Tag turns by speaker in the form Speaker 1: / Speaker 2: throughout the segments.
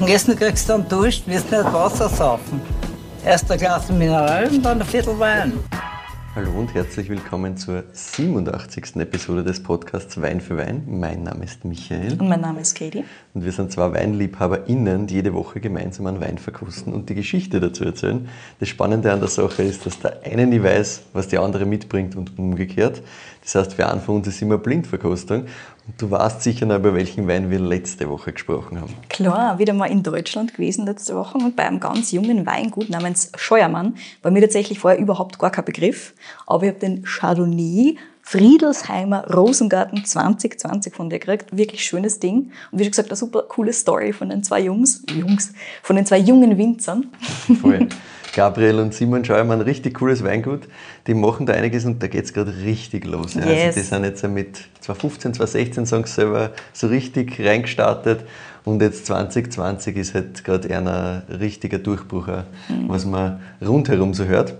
Speaker 1: Und Essen kriegst du dann Dusch, wirst nicht Wasser saufen. Erst ein Glas Mineral und dann ein Viertel Wein.
Speaker 2: Hallo und herzlich willkommen zur 87. Episode des Podcasts Wein für Wein. Mein Name ist Michael.
Speaker 3: Und mein Name ist Katie.
Speaker 2: Und wir sind zwei WeinliebhaberInnen, die jede Woche gemeinsam einen Wein verkosten und die Geschichte dazu erzählen. Das Spannende an der Sache ist, dass der eine nie weiß, was der andere mitbringt und umgekehrt. Das heißt, für einen von uns ist immer Blindverkostung. Du weißt sicher noch, über welchen Wein wir letzte Woche gesprochen haben.
Speaker 3: Klar, wieder mal in Deutschland gewesen letzte Woche und bei einem ganz jungen Weingut namens Scheuermann. War mir tatsächlich vorher überhaupt gar kein Begriff. Aber ich habe den Chardonnay Friedelsheimer Rosengarten 2020 von dir gekriegt. Wirklich schönes Ding. Und wie schon gesagt, eine super coole Story von den zwei Jungs, Jungs, von den zwei jungen Winzern.
Speaker 2: Voll. Gabriel und Simon Scheuermann, richtig cooles Weingut. Die machen da einiges und da geht es gerade richtig los. Ja.
Speaker 3: Yes.
Speaker 2: Also die sind jetzt mit 2015, 2016, sagen sie selber, so richtig reingestartet. Und jetzt 2020 ist halt gerade ein richtiger Durchbruch, auch, was man rundherum so hört.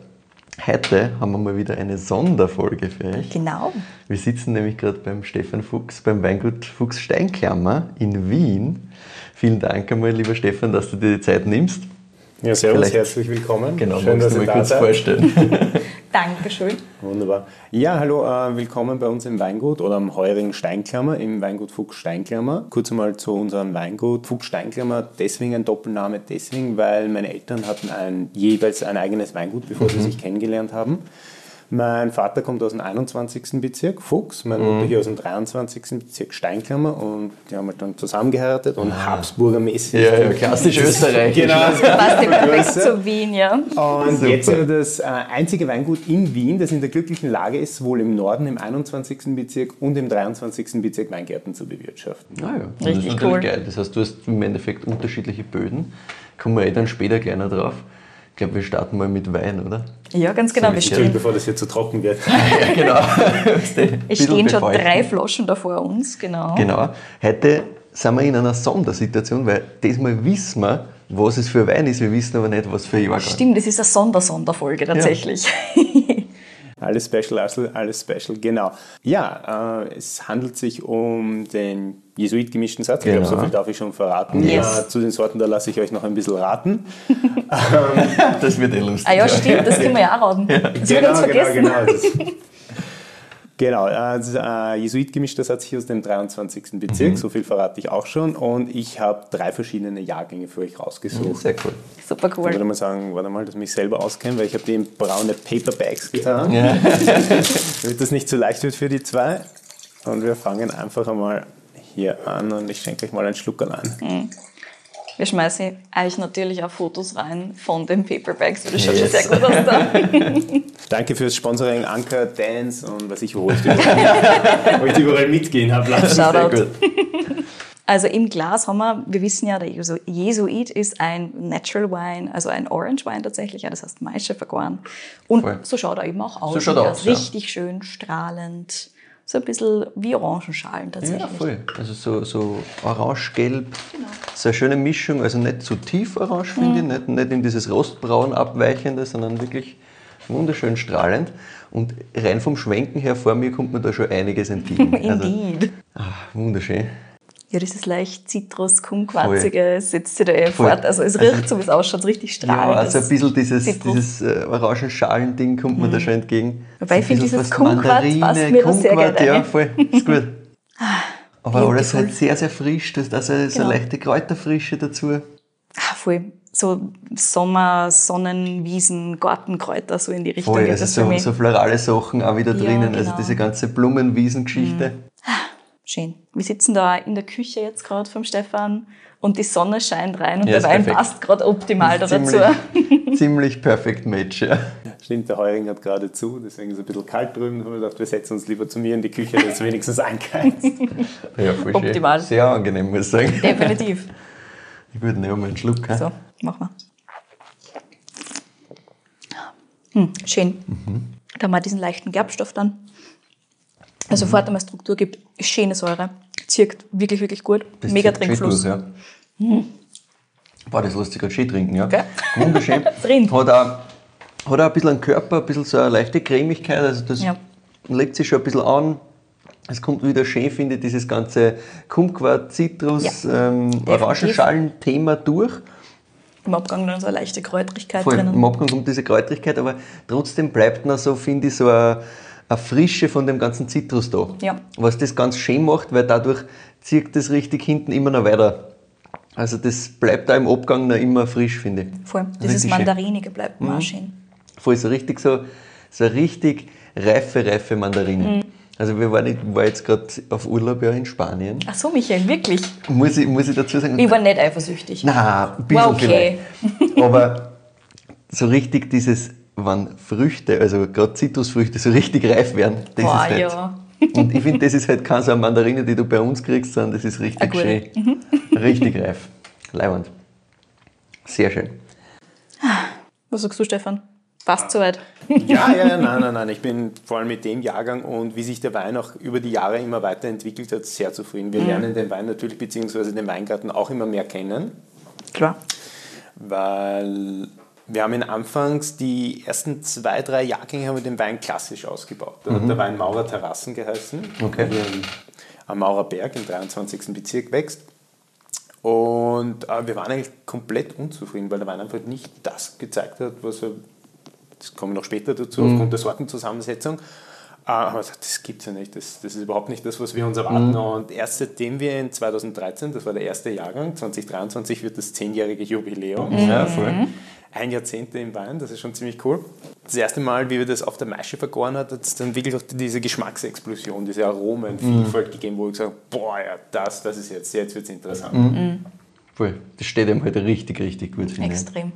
Speaker 2: Heute haben wir mal wieder eine Sonderfolge für euch.
Speaker 3: Genau.
Speaker 2: Wir sitzen nämlich gerade beim Stefan Fuchs, beim Weingut Fuchs Steinklammer in Wien. Vielen Dank einmal, lieber Stefan, dass du dir die Zeit nimmst.
Speaker 4: Ja, servus,
Speaker 2: Vielleicht-
Speaker 4: herzlich willkommen.
Speaker 2: Genau,
Speaker 4: Schön, dass
Speaker 2: du mal
Speaker 4: da
Speaker 2: kurz
Speaker 4: seid.
Speaker 2: vorstellen.
Speaker 3: Dankeschön.
Speaker 4: Wunderbar. Ja, hallo, äh, willkommen bei uns im Weingut oder am heurigen Steinklammer, im Weingut Fuchs Steinklammer. Kurz einmal zu unserem Weingut. Fuchs Steinklammer, deswegen ein Doppelname, deswegen, weil meine Eltern hatten ein, jeweils ein eigenes Weingut, bevor sie sich kennengelernt haben. Mein Vater kommt aus dem 21. Bezirk, Fuchs, meine Mutter hier aus dem 23. Bezirk Steinklammer und die haben halt dann zusammengeheiratet und Habsburgermäßig.
Speaker 2: Ja, ja, klassisch österreichisch.
Speaker 4: Genau,
Speaker 3: Passt dir perfekt zu Wien, ja.
Speaker 4: Und
Speaker 2: Super.
Speaker 4: jetzt sind wir das äh, einzige Weingut in Wien, das in der glücklichen Lage ist, sowohl im Norden, im 21. Bezirk und im 23. Bezirk Weingärten zu bewirtschaften.
Speaker 2: Ah ja, das
Speaker 3: Richtig
Speaker 2: ist natürlich
Speaker 3: cool.
Speaker 2: geil. Das heißt, du hast im Endeffekt unterschiedliche Böden. Kommen wir eh dann später gleich noch drauf. Ich glaube, wir starten mal mit Wein, oder?
Speaker 3: Ja, ganz genau. Wir
Speaker 4: Stimmt,
Speaker 3: stehen,
Speaker 4: bevor das hier zu trocken wird.
Speaker 2: Ja, genau.
Speaker 3: es stehen schon drei Flaschen da vor uns, genau.
Speaker 2: Genau. Heute sind wir in einer Sondersituation, weil diesmal wissen wir, was es für Wein ist. Wir wissen aber nicht, was für Jahrgang.
Speaker 3: Stimmt, das ist eine Sondersonderfolge tatsächlich.
Speaker 4: Alles special, also alles special, genau. Ja, äh, es handelt sich um den Jesuit-gemischten Satz. Ich glaube,
Speaker 2: Genau.
Speaker 4: so viel darf ich schon verraten.
Speaker 3: Yes.
Speaker 4: Äh, zu den Sorten, da lasse ich euch noch ein bisschen raten.
Speaker 2: Das wird eh lustig.
Speaker 3: Ah ja, stimmt, das können wir ja auch raten. Das wird uns vergessen.
Speaker 4: Genau, genau. Das, genau, äh, das ist ein Jesuit gemischter Satz hier aus dem 23. Bezirk,
Speaker 2: Mhm.
Speaker 4: so viel verrate ich auch schon. Und ich habe drei verschiedene Jahrgänge für euch rausgesucht.
Speaker 2: Sehr cool.
Speaker 3: Super
Speaker 4: Ich würde
Speaker 3: cool.
Speaker 4: mal sagen, warte mal, dass ich mich selber auskenne, weil ich habe die in braune Paperbags getan,
Speaker 2: Ja.
Speaker 4: damit das nicht zu leicht wird für die zwei. Und wir fangen einfach einmal hier an und ich schenke euch mal einen Schluck an.
Speaker 3: Wir schmeißen euch natürlich auch Fotos rein von den Paperbacks, weil das schaut schon
Speaker 2: Yes.
Speaker 3: sehr gut aus da.
Speaker 4: Danke fürs Sponsoring, Anker, Dance und was ich wo ich wo ich überall mitgehen habe lassen.
Speaker 3: Shoutout. Also im Glas haben wir, wir wissen ja, der Jesu- Jesuit ist ein Natural Wine, also ein Orange Wine tatsächlich, ja, das heißt Maische vergoren. Und
Speaker 2: Voll.
Speaker 3: so schaut er eben auch aus.
Speaker 2: So schaut er aus, ja.
Speaker 3: Richtig schön strahlend. So ein bisschen wie Orangenschalen tatsächlich.
Speaker 2: Ja, voll. Also so, so orange-gelb.
Speaker 3: Genau.
Speaker 2: So eine schöne Mischung, also nicht zu tief orange, finde ich,
Speaker 3: Mhm.
Speaker 2: nicht, nicht in dieses Rostbraun abweichende, sondern wirklich wunderschön strahlend. Und rein vom Schwenken her vor mir kommt mir da schon einiges entgegen. Also,
Speaker 3: Indeed.
Speaker 2: ah, wunderschön.
Speaker 3: Ja, dieses leicht zitrus kumquarzige setzt sich da eh
Speaker 2: Voll.
Speaker 3: fort. Also es riecht so, wie es ausschaut, richtig
Speaker 2: Ja,
Speaker 3: strahlend.
Speaker 2: also ein bisschen dieses,
Speaker 3: Zitrus.
Speaker 2: dieses äh, Orangenschalen-Ding kommt mir da schon entgegen.
Speaker 3: Wobei ich
Speaker 2: So ein
Speaker 3: finde, dieses Kumquat passt mir da sehr
Speaker 2: Kumquat,
Speaker 3: gerne
Speaker 2: Ja, voll. Ist gut. Aber alles
Speaker 3: beautiful.
Speaker 2: halt sehr, sehr frisch. Du hast also so
Speaker 3: Genau.
Speaker 2: eine leichte Kräuterfrische dazu.
Speaker 3: Ah, voll. So Sommer, Sonnenwiesen, Gartenkräuter, so in die Richtung
Speaker 2: Voll, also
Speaker 3: das
Speaker 2: so, so florale Sachen auch wieder
Speaker 3: Ja,
Speaker 2: drinnen. Also
Speaker 3: genau.
Speaker 2: diese ganze Blumenwiesengeschichte.
Speaker 3: Schön. Wir sitzen da in der Küche jetzt gerade vom Stefan und die Sonne scheint rein und
Speaker 2: Ja,
Speaker 3: der Wein
Speaker 2: perfekt.
Speaker 3: passt gerade optimal da dazu.
Speaker 2: ziemlich, ziemlich perfekt Match. Ja.
Speaker 4: Stimmt, der Heuring hat gerade zu, deswegen ist es ein bisschen kalt drüben. Da haben wir gedacht, wir setzen uns lieber zu mir in die Küche, dass es wenigstens einkeizt.
Speaker 2: Ja, voll
Speaker 3: Optimal.
Speaker 2: Schön. Sehr angenehm, muss ich sagen.
Speaker 3: Definitiv.
Speaker 2: Ich würde nehmen mal einen Schluck.
Speaker 3: So, machen wir. Hm, schön. Da haben wir diesen leichten Gerbstoff dann. Der sofort einmal Struktur gibt. Schöne Säure. Zirkt wirklich, wirklich gut.
Speaker 2: Das
Speaker 3: Mega Trinkfluss.
Speaker 2: ja. Boah, das lässt sich gerade schön trinken, ja.
Speaker 3: Gell?
Speaker 2: Wunderschön.
Speaker 3: Drin.
Speaker 2: Hat auch, hat auch ein bisschen einen Körper, ein bisschen so eine leichte Cremigkeit, also das
Speaker 3: Ja.
Speaker 2: legt sich schon ein bisschen an. Es kommt wieder schön, finde ich, dieses ganze Kumquat, Zitrus,
Speaker 3: Ja,
Speaker 2: ähm. Orangenschalen-Thema durch.
Speaker 3: Im Abgang dann so eine leichte Kräutrigkeit
Speaker 2: Voll,
Speaker 3: drinnen.
Speaker 2: Im Abgang kommt diese Kräutrigkeit, aber trotzdem bleibt noch so, finde ich, so eine, eine Frische von dem ganzen Zitrus da.
Speaker 3: Ja.
Speaker 2: Was das ganz schön macht, weil dadurch zieht das richtig hinten immer noch weiter. Also das bleibt da im Abgang noch immer frisch, finde ich.
Speaker 3: Voll. Dieses
Speaker 2: Richtig.
Speaker 3: Mandarinige bleibt auch schön.
Speaker 2: Voll so richtig so, so richtig reife, reife Mandarine. Also wir waren, ich war jetzt gerade auf Urlaub ja in Spanien.
Speaker 3: Ach so, Michael, wirklich?
Speaker 2: Muss ich, muss ich dazu sagen.
Speaker 3: Ich war nicht eifersüchtig.
Speaker 2: Na, ein bisschen
Speaker 3: War okay.
Speaker 2: vielleicht. Aber so richtig dieses, wann Früchte, also gerade Zitrusfrüchte, so richtig reif werden, das
Speaker 3: Boah,
Speaker 2: ist halt.
Speaker 3: ja.
Speaker 2: Und ich finde, das ist halt keine so eine Mandarine, die du bei uns kriegst, sondern das ist richtig
Speaker 3: gute.
Speaker 2: schön. Richtig reif. Leibend. Sehr schön.
Speaker 3: Was sagst du, Stefan? Passt soweit.
Speaker 4: Ja, ja, ja, nein, nein, nein. Ich bin vor allem mit dem Jahrgang und wie sich der Wein auch über die Jahre immer weiterentwickelt hat, sehr zufrieden. Wir lernen den Wein natürlich beziehungsweise den Weingarten auch immer mehr kennen,
Speaker 3: Klar.
Speaker 4: weil wir haben in Anfangs die ersten zwei, drei Jahrgänge haben wir den Wein klassisch ausgebaut. Da hat der Wein Maurer Terrassen geheißen,
Speaker 2: Okay.
Speaker 4: der hier am Maurer Berg im 23. Bezirk wächst. Und äh, wir waren eigentlich komplett unzufrieden, weil der Wein einfach nicht das gezeigt hat, was er, das kommen wir noch später dazu, aufgrund der Sortenzusammensetzung. Äh, aber wir gesagt, das gibt es ja nicht, das, das ist überhaupt nicht das, was wir uns erwarten. Und erst seitdem wir in 2013, das war der erste Jahrgang, 2023 wird das zehnjährige Jubiläum.
Speaker 2: Ja, voll.
Speaker 4: Ein Jahrzehnt im Wein, das ist schon ziemlich cool. Das erste Mal, wie wir das auf der Maische vergoren hat, hat es dann wirklich auch diese Geschmacksexplosion, diese Aromenvielfalt gegeben, wo ich gesagt habe, boah, ja, das, das ist jetzt, jetzt wird es interessant.
Speaker 2: Voll. Das steht ihm halt richtig, richtig gut, finde ich.
Speaker 3: Extrem.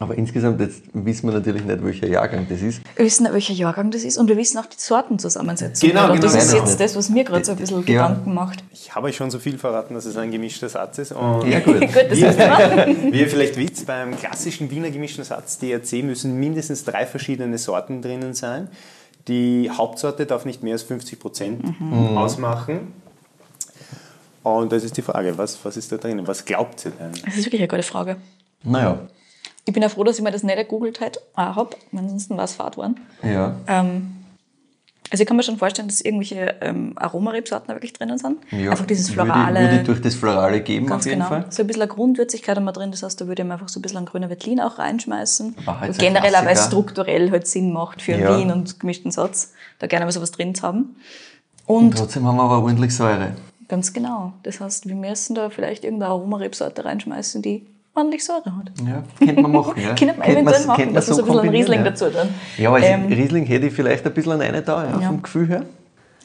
Speaker 2: Aber insgesamt, jetzt wissen wir natürlich nicht, welcher Jahrgang das ist.
Speaker 3: Wir wissen, welcher Jahrgang das ist und wir wissen auch die Sortenzusammensetzung.
Speaker 4: Genau,
Speaker 3: Und
Speaker 4: genau.
Speaker 3: das ist
Speaker 2: ich
Speaker 3: jetzt das, was mir gerade so ein bisschen
Speaker 2: Ja.
Speaker 3: Gedanken macht.
Speaker 4: Ich habe euch schon so viel verraten, dass es ein gemischter Satz ist. Und
Speaker 2: Ja, gut.
Speaker 3: Gut, das wir
Speaker 4: ihr vielleicht wisst, beim klassischen Wiener gemischten Satz DRC müssen mindestens drei verschiedene Sorten drinnen sein. Die Hauptsorte darf nicht mehr als 50 Prozent ausmachen. Und das ist die Frage, was, was ist da drinnen? Was glaubt ihr denn?
Speaker 3: Das ist wirklich eine gute Frage.
Speaker 2: Naja,
Speaker 3: Ich bin ja froh, dass ich mir das nicht gegoogelt habe. Ansonsten war es Fahrt worden.
Speaker 2: ja.
Speaker 3: Ähm, also ich kann mir schon vorstellen, dass irgendwelche ähm, Aromarebsorten da wirklich drinnen sind.
Speaker 2: ja.
Speaker 3: Einfach dieses
Speaker 2: Würde,
Speaker 3: Florale.
Speaker 2: würde durch das Florale geben, auf jeden
Speaker 3: genau.
Speaker 2: Fall.
Speaker 3: So ein bisschen eine Grundwürzigkeit haben wir drin. Das heißt, da würde ich mir einfach so ein bisschen einen grünen Veltlin auch reinschmeißen.
Speaker 2: Halt ein
Speaker 3: generell auch, weil es strukturell halt Sinn macht für
Speaker 2: Ja.
Speaker 3: Wien und gemischten Satz, da gerne mal sowas drin zu haben.
Speaker 2: Und
Speaker 3: Und
Speaker 2: trotzdem haben wir aber ordentlich Säure.
Speaker 3: ganz genau. Das heißt, wir müssen da vielleicht irgendeine Aromarebsorte reinschmeißen, die ordentlich Säure hat.
Speaker 2: Ja, könnte man machen. Ja.
Speaker 3: Könnte man eventuell machen,
Speaker 2: könnte
Speaker 3: dass wir so ein bisschen
Speaker 2: kombinieren,
Speaker 3: Riesling
Speaker 2: ja.
Speaker 3: dazu tun.
Speaker 2: Ja, aber
Speaker 3: Ähm,
Speaker 2: Riesling hätte ich vielleicht ein bisschen an eine da, ja,
Speaker 3: Ja.
Speaker 2: vom Gefühl her.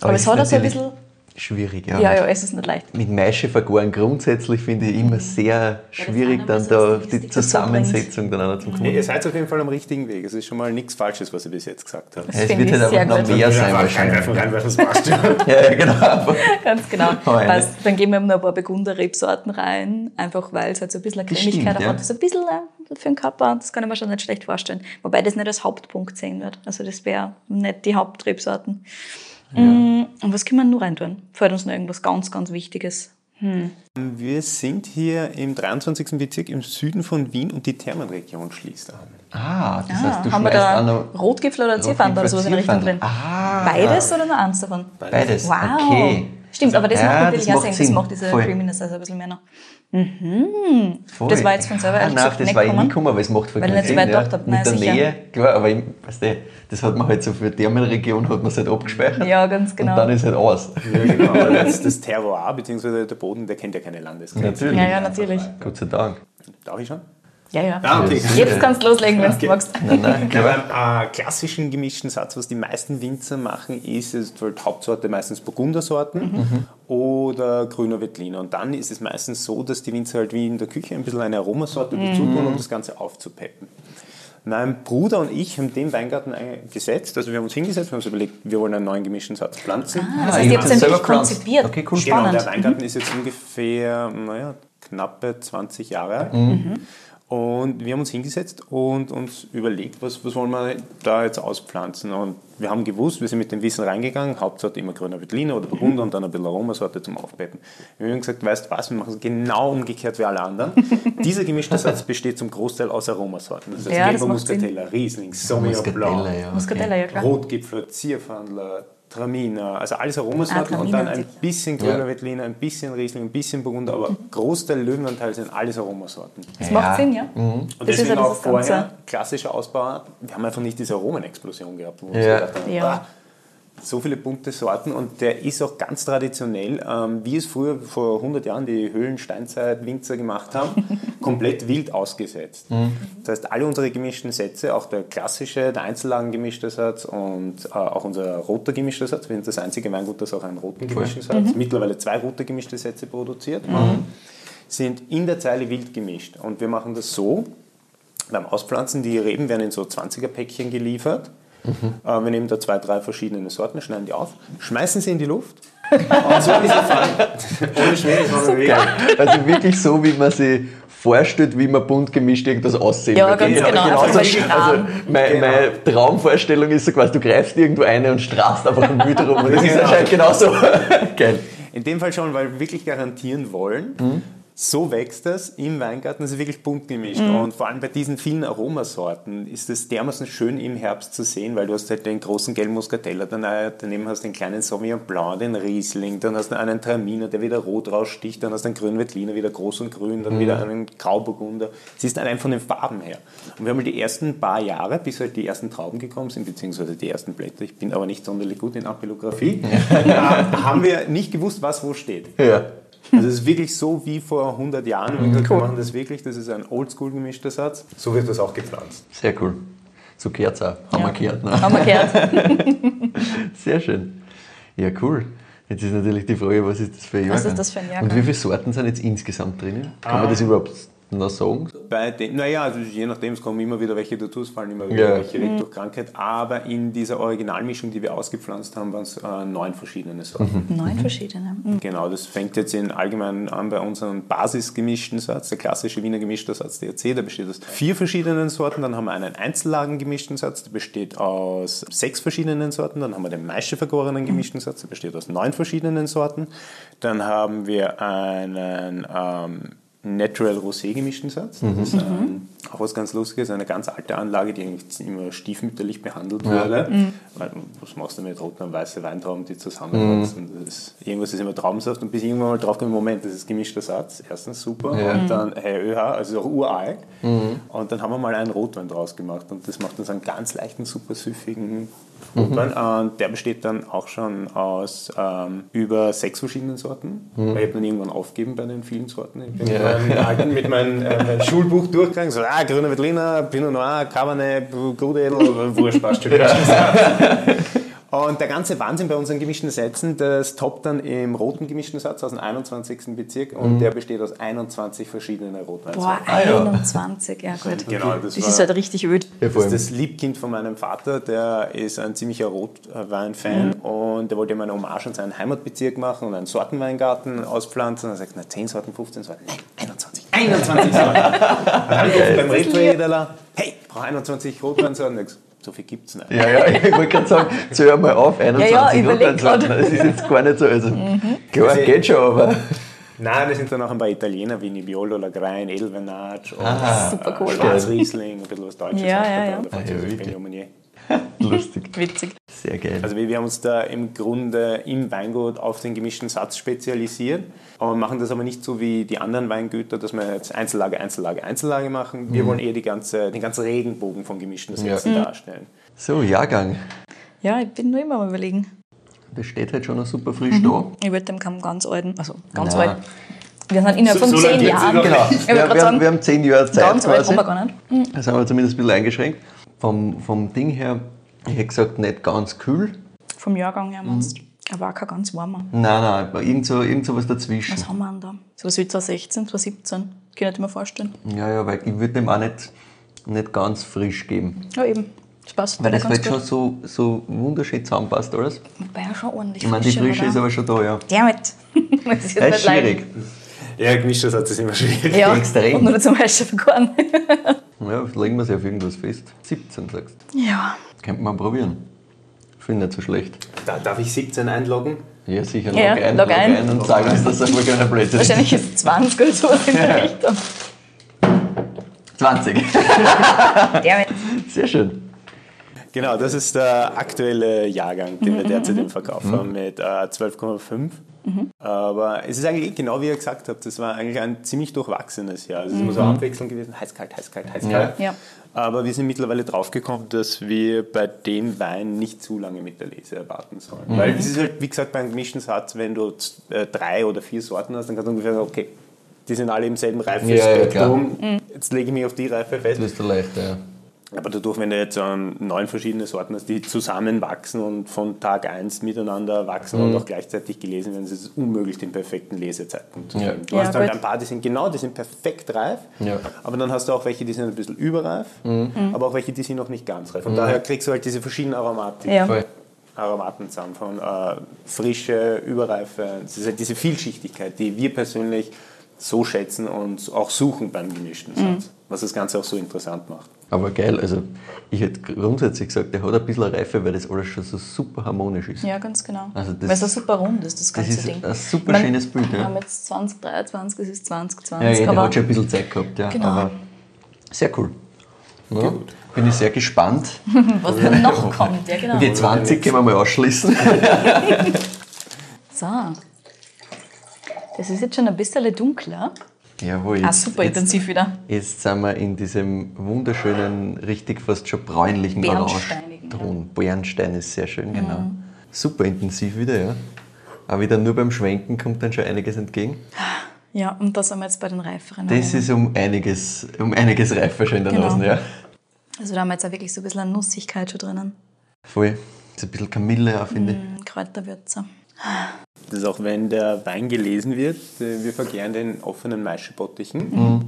Speaker 3: Aber es
Speaker 2: ist
Speaker 3: hat auch so ein bisschen-
Speaker 2: Schwierig, ja.
Speaker 3: Ja, ja, es ist nicht leicht.
Speaker 2: Mit Maische vergoren grundsätzlich finde ich immer sehr schwierig, dann da
Speaker 3: so
Speaker 2: die Zusammensetzung dann auch noch zu
Speaker 4: Ihr
Speaker 2: kommen.
Speaker 4: seid auf jeden Fall am richtigen Weg. Es ist schon mal nichts Falsches, was ihr bis jetzt gesagt habt.
Speaker 2: Es wird
Speaker 3: ich
Speaker 2: halt einfach noch
Speaker 3: gut.
Speaker 2: mehr sein wahrscheinlich.
Speaker 4: reinwerfen, das passt schon.
Speaker 2: Ja, ja, genau.
Speaker 3: Ganz genau. Passt. Dann geben wir noch ein paar Burgunder-Rebsorten rein, einfach weil es halt so ein bisschen eine Cremigkeit
Speaker 2: stimmt, ja.
Speaker 3: hat. So ein bisschen äh, für den Körper, das kann ich mir schon nicht schlecht vorstellen. Wobei das nicht als Hauptpunkt sehen wird. Also das wäre nicht die Hauptrebsorten. Mm, Und was können wir nur rein tun? Fällt uns noch irgendwas ganz, ganz Wichtiges?
Speaker 4: Wir sind hier im 23. Bezirk im Süden von Wien und die Thermenregion schließt an.
Speaker 2: Ah, das
Speaker 3: Ah,
Speaker 2: heißt, du
Speaker 3: haben wir da
Speaker 2: noch
Speaker 3: Rotgipfel oder Zierfand oder sowas in der Richtung drin?
Speaker 2: Ah,
Speaker 3: Beides oder nur eins davon?
Speaker 2: Beides,
Speaker 3: Wow.
Speaker 2: okay.
Speaker 3: Stimmt, aber das
Speaker 2: Ja,
Speaker 3: macht natürlich auch Sinn. Das macht diese
Speaker 2: Voll.
Speaker 3: Creaminess also ein bisschen mehr noch. Mhm.
Speaker 2: Voll.
Speaker 3: Das war jetzt von selber
Speaker 2: ah,
Speaker 3: ehrlich
Speaker 2: nein,
Speaker 3: gesagt
Speaker 2: das
Speaker 3: nicht
Speaker 2: war ich
Speaker 3: gekommen.
Speaker 2: nie gekommen, aber es macht voll
Speaker 3: Weil ich nicht so weit
Speaker 2: ja.
Speaker 3: gedacht hab.
Speaker 2: Mit
Speaker 3: Nein,
Speaker 2: der
Speaker 3: sicher.
Speaker 2: Nähe, klar, aber ich, weißt du, das hat man halt so für die Region hat man es halt abgespeichert.
Speaker 3: Ja, ganz genau.
Speaker 2: Und dann ist halt aus.
Speaker 4: Ja, genau. Das, das Terroir bzw. der Boden, der kennt ja keine Landesgrenzen.
Speaker 2: Natürlich.
Speaker 3: Ja, ja, natürlich.
Speaker 2: Gott sei Dank.
Speaker 4: Darf ich schon?
Speaker 3: Ja, ja.
Speaker 4: Ah, okay.
Speaker 3: Jetzt kannst du loslegen, wenn du
Speaker 4: Okay.
Speaker 3: magst.
Speaker 2: Nein, nein,
Speaker 4: Ja, beim äh, klassischen gemischten Satz, was die meisten Winzer machen, ist, es ist halt Hauptsorte meistens Burgundersorten oder grüner Veltliner. Und dann ist es meistens so, dass die Winzer halt wie in der Küche ein bisschen eine Aromasorte dazu tun, um das Ganze aufzupeppen. Mein Bruder und ich haben den Weingarten gesetzt, also wir haben uns hingesetzt, wir haben uns überlegt, wir wollen einen neuen gemischten Satz pflanzen.
Speaker 3: Ah, das
Speaker 2: Ah,
Speaker 3: heißt,
Speaker 2: ihr habt das selber
Speaker 3: wirklich konzipiert.
Speaker 2: Okay, cool.
Speaker 4: Genau,
Speaker 3: Spannend.
Speaker 4: der Weingarten ist jetzt ungefähr, naja, knappe 20 Jahre alt.
Speaker 2: Mhm.
Speaker 4: Und wir haben uns hingesetzt und uns überlegt, was, was wollen wir da jetzt auspflanzen. Und wir haben gewusst, wir sind mit dem Wissen reingegangen, Hauptsorte immer grüner Veltliner oder Burgunder und dann ein bisschen Aromasorte zum Aufpeppen. Wir haben gesagt, weißt du was, wir machen es genau umgekehrt wie alle anderen. Dieser gemischte Satz besteht zum Großteil aus Aromasorten. Das heißt
Speaker 3: Ja, Sinn.
Speaker 4: Muscatella, Riesling, Sauvignon Blanc,
Speaker 2: Muscatella, ja.
Speaker 3: Muscatella, ja klar.
Speaker 4: Rotgipfel, Zierfandler, Traminer, also alles Aromasorten
Speaker 3: Ah,
Speaker 4: und dann ein bisschen grüner
Speaker 2: Ja.
Speaker 4: Veltliner, ein bisschen Riesling, ein bisschen Burgunder, aber Großteil Löwenanteil sind alles Aromasorten.
Speaker 3: Das macht Sinn, ja.
Speaker 4: Und
Speaker 3: Das ist
Speaker 4: deswegen
Speaker 3: ja
Speaker 4: auch vorher
Speaker 3: ganze-
Speaker 4: klassischer Ausbau. Wir haben einfach nicht diese Aromenexplosion gehabt, wo wir uns
Speaker 2: Ja.
Speaker 4: gedacht haben,
Speaker 3: Ja.
Speaker 4: ah, so viele bunte Sorten und der ist auch ganz traditionell, ähm, wie es früher vor 100 Jahren die Höhlensteinzeit-Winzer gemacht haben, komplett wild ausgesetzt. Das heißt, alle unsere gemischten Sätze, auch der klassische, der Einzellagengemischte Satz und äh, auch unser roter gemischter Satz, wir sind das einzige Weingut, das auch einen roten gemischten Satz, mittlerweile zwei rote gemischte Sätze produziert, sind in der Zeile wild gemischt. Und wir machen das so, beim Auspflanzen, die Reben werden in so 20er-Päckchen geliefert. Äh, wir nehmen da zwei, drei verschiedene Sorten, schneiden die auf, schmeißen sie in die Luft. Und so wie sie fallen, ohne.
Speaker 2: Also wirklich so, wie man sich vorstellt, wie man bunt gemischt irgendwas aussehen
Speaker 3: Ja,
Speaker 2: wird.
Speaker 3: ganz
Speaker 2: ist
Speaker 3: genau,
Speaker 2: wie-
Speaker 3: mal
Speaker 2: also
Speaker 3: stramm.
Speaker 2: meine,
Speaker 4: Genau.
Speaker 2: meine Traumvorstellung ist so quasi, du greifst irgendwo eine und strahlst einfach im Bild rum. Und das ist
Speaker 4: Genau.
Speaker 2: anscheinend genauso geil.
Speaker 4: In dem Fall schon, weil wir wirklich garantieren wollen, so wächst das im Weingarten, das ist wirklich bunt gemischt. Und vor allem bei diesen vielen Aromasorten ist es dermaßen schön im Herbst zu sehen, weil du hast halt den großen Gelmuscatella, dann, äh, daneben hast du den kleinen Sauvignon Blanc, den Riesling, dann hast du einen Traminer, der wieder rot raussticht, dann hast du einen grünen Veltliner, wieder groß und grün, dann wieder einen Grauburgunder. Siehst du allein von den Farben her. Und wir haben halt die ersten paar Jahre, bis halt die ersten Trauben gekommen sind, beziehungsweise die ersten Blätter, ich bin aber nicht sonderlich gut in Apellographie, äh, haben wir nicht gewusst, was wo steht.
Speaker 2: Ja.
Speaker 4: Also es ist wirklich so wie vor 100 Jahren. Wir, haben gesagt, wir machen das wirklich, das ist ein oldschool gemischter Satz. So wird das auch gepflanzt.
Speaker 2: Sehr cool. So gehört es auch. Haben wir gehört. Ne?
Speaker 3: Haben wir gehört.
Speaker 2: Sehr schön. Ja, cool. Jetzt ist natürlich die Frage, was ist das für ein Jahrgang?
Speaker 3: Was ist das für ein Jahrgang?
Speaker 2: Und wie viele Sorten sind jetzt insgesamt drinnen? Kann man das überhaupt noch sagen?
Speaker 4: Bei den, naja, also je nachdem, es kommen immer wieder welche dazu, es fallen immer wieder
Speaker 2: Ja.
Speaker 4: welche weg durch Krankheit. Aber in dieser Originalmischung, die wir ausgepflanzt haben, waren es äh, neun verschiedene Sorten.
Speaker 3: Neun verschiedene. Mhm.
Speaker 4: Genau, das fängt jetzt in allgemein an bei unserem basisgemischten Satz, der klassische Wiener gemischter Satz DRC, der besteht aus vier verschiedenen Sorten. Dann haben wir einen Einzellagengemischten Satz, der besteht aus sechs verschiedenen Sorten. Dann haben wir den Maische vergorenen gemischten Satz, der besteht aus neun verschiedenen Sorten. Dann haben wir einen ähm, Natural Rosé gemischten Satz. Das ist ähm, auch was ganz Lustiges, eine ganz alte Anlage, die eigentlich immer stiefmütterlich behandelt wurde. Weil, was machst du mit roten und weißen Weintrauben, die zusammenwachsen? Das ist, irgendwas ist immer Traubensaft und bis ich irgendwann mal drauf komme, Moment, das ist gemischter Satz. Erstens super
Speaker 2: Ja.
Speaker 4: und dann hey, ÖH, also auch uralt. Und dann haben wir mal einen Rotwein draus gemacht und das macht uns einen ganz leichten, super süffigen Rotwein. Und der besteht dann auch schon aus ähm, über sechs verschiedenen Sorten. Weil ich dann irgendwann aufgegeben bei den vielen Sorten. Ich bin
Speaker 2: Ja.
Speaker 4: mit meinem alten- mit meinem äh, Schulbuch durchgegangen, so, ah, grüner Veltliner, Pinot Noir, Cabernet, Grudel, Wurscht, passt schon. Und der ganze Wahnsinn bei unseren gemischten Sätzen, das toppt dann im roten gemischten Satz aus dem 21. Bezirk und der besteht aus 21 verschiedenen
Speaker 3: Boah,
Speaker 4: Rotweinsorten.
Speaker 2: ja.
Speaker 3: 21, ja gut.
Speaker 4: Genau, das
Speaker 3: Das
Speaker 4: war-
Speaker 3: ist halt richtig öd.
Speaker 4: Das ist das Liebkind von meinem Vater, der ist ein ziemlicher Rotwein-Fan und der wollte immer eine Hommage an seinen Heimatbezirk machen und einen Sortenweingarten auspflanzen. Und er sagt, na 10 Sorten, 15 Sorten, nein, 21. 21 Sorten. Und dann ruft beim Retro-Jederler, hey, ich brauche 21 Rotweinsorten. So viel gibt es nicht.
Speaker 2: Ja, ja, ich wollte gerade sagen, zähl mal auf, 21
Speaker 3: Ja, ja,
Speaker 2: Rotweinsorten.
Speaker 3: grad.
Speaker 2: Das ist jetzt gar nicht so, also klar,
Speaker 4: Also-
Speaker 2: geht schon, aber
Speaker 4: Nein, das sind dann auch ein paar Italiener wie Nebbiolo, Lagrein, Edelvenage und
Speaker 2: Ah,
Speaker 3: cool.
Speaker 4: Schwarzriesling, ein bisschen was Deutsches.
Speaker 3: Ja, ja, ja.
Speaker 2: Ah, ja. lustig.
Speaker 3: Witzig.
Speaker 2: Sehr geil.
Speaker 4: Also wir, wir haben uns da im Grunde im Weingut auf den gemischten Satz spezialisiert und machen das aber nicht so wie die anderen Weingüter, dass wir jetzt Einzellage, Einzellage, Einzellage machen. Wir wollen eher die ganze, den ganzen Regenbogen von gemischten Sätzen darstellen.
Speaker 2: So, Jahrgang.
Speaker 3: Ja, ich bin nur immer am überlegen.
Speaker 2: Das steht halt schon noch super frisch da.
Speaker 3: Ich wollte dem keinen ganz alten, also ganz
Speaker 2: Nein.
Speaker 3: alt. Wir sind innerhalb
Speaker 4: So-
Speaker 3: von
Speaker 4: so
Speaker 3: zehn Jahren.
Speaker 2: Genau. Wir, wir, haben,
Speaker 3: sagen,
Speaker 2: wir haben zehn Jahre Zeit
Speaker 3: ganz alt haben wir gar nicht.
Speaker 2: Da sind wir zumindest ein bisschen eingeschränkt. Vom, vom Ding her, ich hätte gesagt, nicht ganz kühl.
Speaker 3: Vom Jahrgang her meinst
Speaker 2: Mhm.
Speaker 3: du? Er war kein ganz warmer.
Speaker 2: Nein, nein, irgend so, irgend so was dazwischen.
Speaker 3: Was haben wir denn da? So was wie 2016, 2017. Kann ich nicht mehr vorstellen.
Speaker 2: Ja, ja, weil ich würde dem auch nicht, nicht ganz frisch geben.
Speaker 3: Ja, eben. Das passt
Speaker 2: Weil das halt schon so, so wunderschön zusammenpasst alles.
Speaker 3: Wobei er schon ordentlich
Speaker 2: Ich meine, die
Speaker 3: Frische
Speaker 2: ist aber schon da, ja.
Speaker 3: Damit. das ist
Speaker 2: Das ist schwierig.
Speaker 4: Ja, gemischter Satz ist immer schwierig.
Speaker 3: Ja,
Speaker 2: Extrem.
Speaker 3: und nur zum Beispiel vergoren.
Speaker 2: Ja, legen wir sie auf irgendwas fest. 17 sagst du.
Speaker 3: ja.
Speaker 2: Könnte man probieren. Finde nicht so schlecht.
Speaker 4: Da, darf ich 17 einloggen?
Speaker 2: Ja, sicher.
Speaker 3: Ja,
Speaker 2: log ein,
Speaker 3: log
Speaker 2: log
Speaker 3: ein.
Speaker 2: ein und sag uns, dass das wohl keine Blödsinn ist.
Speaker 3: Wahrscheinlich ist es 20 oder so in der Richtung.
Speaker 2: 20.
Speaker 3: Der mit.
Speaker 2: Sehr schön.
Speaker 4: Genau, das ist der aktuelle Jahrgang, den wir derzeit im Verkauf haben mit äh, 12,5. Aber es ist eigentlich genau wie ihr gesagt habt, das war eigentlich ein ziemlich durchwachsenes Jahr. Also es ist immer so abwechselnd gewesen, heiß, kalt, heiß, kalt, heiß, kalt.
Speaker 3: Ja.
Speaker 4: Aber wir sind mittlerweile draufgekommen, dass wir bei dem Wein nicht zu lange mit der Lese erwarten sollen. Weil es ist halt, wie gesagt, beim gemischten Satz, wenn du äh, drei oder vier Sorten hast, dann kannst du ungefähr sagen, okay, die sind alle im selben Reifespektrum. Jetzt lege ich mich auf die Reife fest.
Speaker 2: Das ist der leichter, ja.
Speaker 4: Aber dadurch, wenn du jetzt ähm, neun verschiedene Sorten hast, die zusammenwachsen und von Tag 1 miteinander wachsen und auch gleichzeitig gelesen werden, ist es unmöglich, den perfekten Lesezeitpunkt zu
Speaker 2: Ja.
Speaker 4: Du
Speaker 3: Ja,
Speaker 4: hast halt
Speaker 3: gut.
Speaker 4: ein paar, die sind genau, die sind perfekt reif,
Speaker 2: Ja.
Speaker 4: aber dann hast du auch welche, die sind ein bisschen überreif, aber auch welche, die sind noch nicht ganz reif. Von daher kriegst du halt diese verschiedenen Aromatik.
Speaker 3: Ja.
Speaker 4: Aromaten zusammen, von äh, Frische, Überreife. Es ist halt diese Vielschichtigkeit, die wir persönlich so schätzen und auch suchen beim gemischten Satz, was das Ganze auch so interessant macht.
Speaker 2: Aber geil, also ich hätte grundsätzlich gesagt, der hat ein bisschen Reife, weil das alles schon so super harmonisch ist.
Speaker 3: Ja, ganz genau.
Speaker 2: Also das-
Speaker 3: Weil es so super rund ist, das ganze
Speaker 2: ist
Speaker 3: Ding.
Speaker 2: ein super
Speaker 3: mein,
Speaker 2: schönes Bild, ja.
Speaker 3: Wir haben jetzt 2023, es ist 2020,
Speaker 2: Ja, ja, der
Speaker 3: aber
Speaker 2: hat schon ein bisschen Zeit gehabt, ja.
Speaker 3: Genau.
Speaker 2: Aber sehr cool. Ja, bin ich sehr gespannt.
Speaker 3: was dann noch kommt, ja genau.
Speaker 2: Die 20 können wir mal ausschließen.
Speaker 3: So. Das ist jetzt schon ein bisschen dunkler.
Speaker 2: Jawohl.
Speaker 3: Ah, super
Speaker 2: jetzt,
Speaker 3: intensiv wieder.
Speaker 2: Jetzt sind wir in diesem wunderschönen, richtig fast schon bräunlichen Orangeton. Bernstein ist sehr schön, genau. Super intensiv wieder, ja. Aber wieder nur beim Schwenken kommt dann schon einiges entgegen.
Speaker 3: Ja, und da sind wir jetzt bei den reiferen.
Speaker 2: Das ist um einiges, um einiges reifer schon in der
Speaker 3: Genau.
Speaker 2: Nase, ja.
Speaker 3: Also da haben wir jetzt auch wirklich so ein bisschen eine Nussigkeit schon drinnen.
Speaker 2: Voll. Ist ein bisschen Kamille auch, finde ich.
Speaker 3: Mm, Kräuterwürze.
Speaker 4: Das ist auch wenn der Wein gelesen wird, äh, wir verkehren den offenen Maischebottichen.
Speaker 2: Mhm.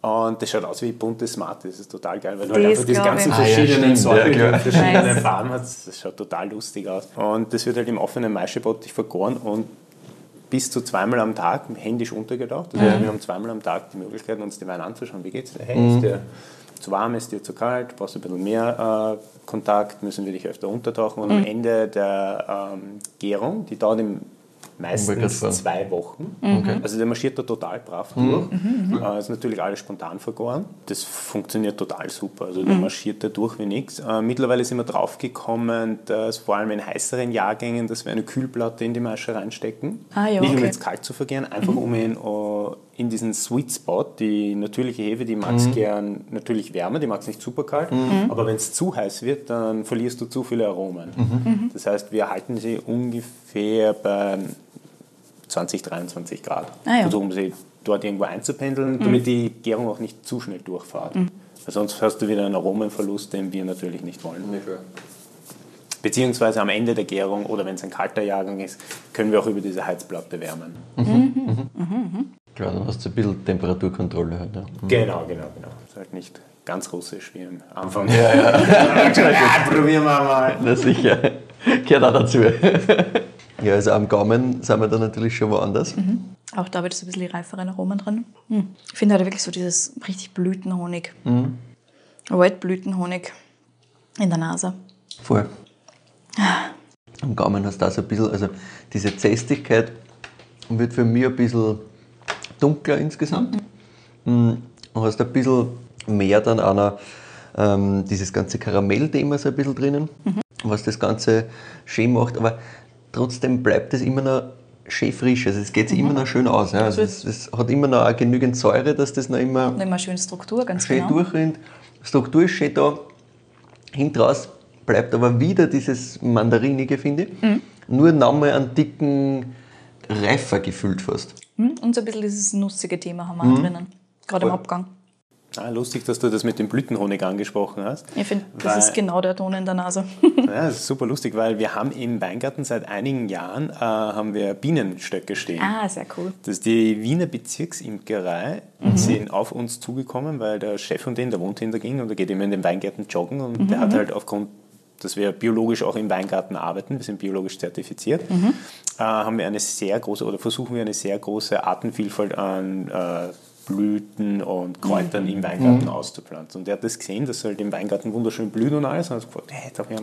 Speaker 4: Und das schaut aus wie bunte Smart. Das ist total geil, weil du halt einfach diese ganzen
Speaker 3: ich.
Speaker 2: Ah, ja,
Speaker 4: verschiedenen Sorten,
Speaker 2: ja, klar.
Speaker 4: und verschiedene
Speaker 3: Nice.
Speaker 4: Farben hast. Das schaut total lustig aus. Und das wird halt im offenen Maischebottich vergoren und bis zu zweimal am Tag händisch untergetaucht. Das heißt, wir haben zweimal am Tag die Möglichkeit, uns den Wein anzuschauen. Wie geht's dir? Hey, ist dir zu warm, ist dir zu kalt? Brauchst du ein bisschen mehr äh, Kontakt? Müssen wir dich öfter untertauchen? Und am Ende der ähm, Gärung, die dauert im meistens zwei Wochen.
Speaker 2: Okay.
Speaker 4: Also der marschiert da total brav durch. Äh, ist natürlich alles spontan vergoren. Das funktioniert total super. Also der marschiert da durch wie nichts. Äh, mittlerweile sind wir draufgekommen, dass vor allem in heißeren Jahrgängen, dass wir eine Kühlplatte in die Masche reinstecken.
Speaker 3: Ah, ja,
Speaker 4: Nicht um
Speaker 3: okay.
Speaker 4: jetzt kalt zu vergären, einfach um ihn äh, in diesen Sweet Spot, die natürliche Hefe, die mag es gern natürlich wärmer, die mag es nicht super kalt, aber wenn es zu heiß wird, dann verlierst du zu viele Aromen. Das heißt, wir halten sie ungefähr bei 20, 23 Grad,
Speaker 3: Ah, ja.
Speaker 4: um sie dort irgendwo einzupendeln, damit die Gärung auch nicht zu schnell durchfährt. Weil sonst hast du wieder einen Aromenverlust, den wir natürlich nicht wollen. Beziehungsweise am Ende der Gärung oder wenn es ein kalter Jahrgang ist, können wir auch über diese Heizplatte wärmen.
Speaker 2: Klar, dann hast du ein bisschen Temperaturkontrolle halt, ja.
Speaker 4: Genau, genau, genau. Ist halt nicht ganz russisch wie am Anfang. Ja, ja. ja probieren wir mal.
Speaker 2: Na sicher. Gehört auch dazu. Ja, also am Gaumen sind wir da natürlich schon woanders.
Speaker 3: Auch da wird so ein bisschen die reiferen Aromen drin. Hm. Ich finde halt wirklich so dieses richtig Blütenhonig. Waldblütenhonig in der Nase.
Speaker 2: Voll. Am Gaumen hast du auch so ein bisschen, also diese Zästigkeit wird für mich ein bisschen dunkler insgesamt. Mhm. Und hast ein bisschen mehr dann auch noch ähm, dieses ganze Karamellthema so ein bisschen drinnen, was das Ganze schön macht. Aber trotzdem bleibt es immer noch schön frisch. Also es geht sich immer noch schön aus. Ja. Also es, es hat immer noch auch genügend Säure, dass das noch immer
Speaker 3: Und immer schön Struktur, ganz
Speaker 2: schön
Speaker 3: genau.
Speaker 2: durchrinnt. Struktur ist schön da. Hinten raus bleibt aber wieder dieses Mandarinige, finde ich.
Speaker 3: Mhm.
Speaker 2: Nur nochmal einen dicken reifer gefüllt fast.
Speaker 3: Hm? Und so ein bisschen dieses nussige Thema haben wir
Speaker 2: Mhm.
Speaker 3: auch drinnen. Gerade im Abgang.
Speaker 4: Ah, lustig, dass du das mit dem Blütenhonig angesprochen hast.
Speaker 3: Ich finde, das
Speaker 4: Weil-
Speaker 3: ist genau der Ton in der Nase.
Speaker 4: Ja, das ist super lustig, weil wir haben im Weingarten seit einigen Jahren äh, haben wir Bienenstöcke stehen.
Speaker 3: ah, sehr cool.
Speaker 4: Das ist die Wiener Bezirksimkerei. Die sind auf uns zugekommen, weil der Chef von denen, der wohnt in der Gegend und der geht immer in den Weingarten joggen und der hat halt aufgrund, dass wir biologisch auch im Weingarten arbeiten, wir sind biologisch zertifiziert, äh, haben wir eine sehr große oder versuchen wir eine sehr große Artenvielfalt an äh, Blüten und Kräutern im Weingarten auszupflanzen. Und der hat das gesehen, dass halt im Weingarten wunderschön blüht und alles und hat gefragt, hey, darf ich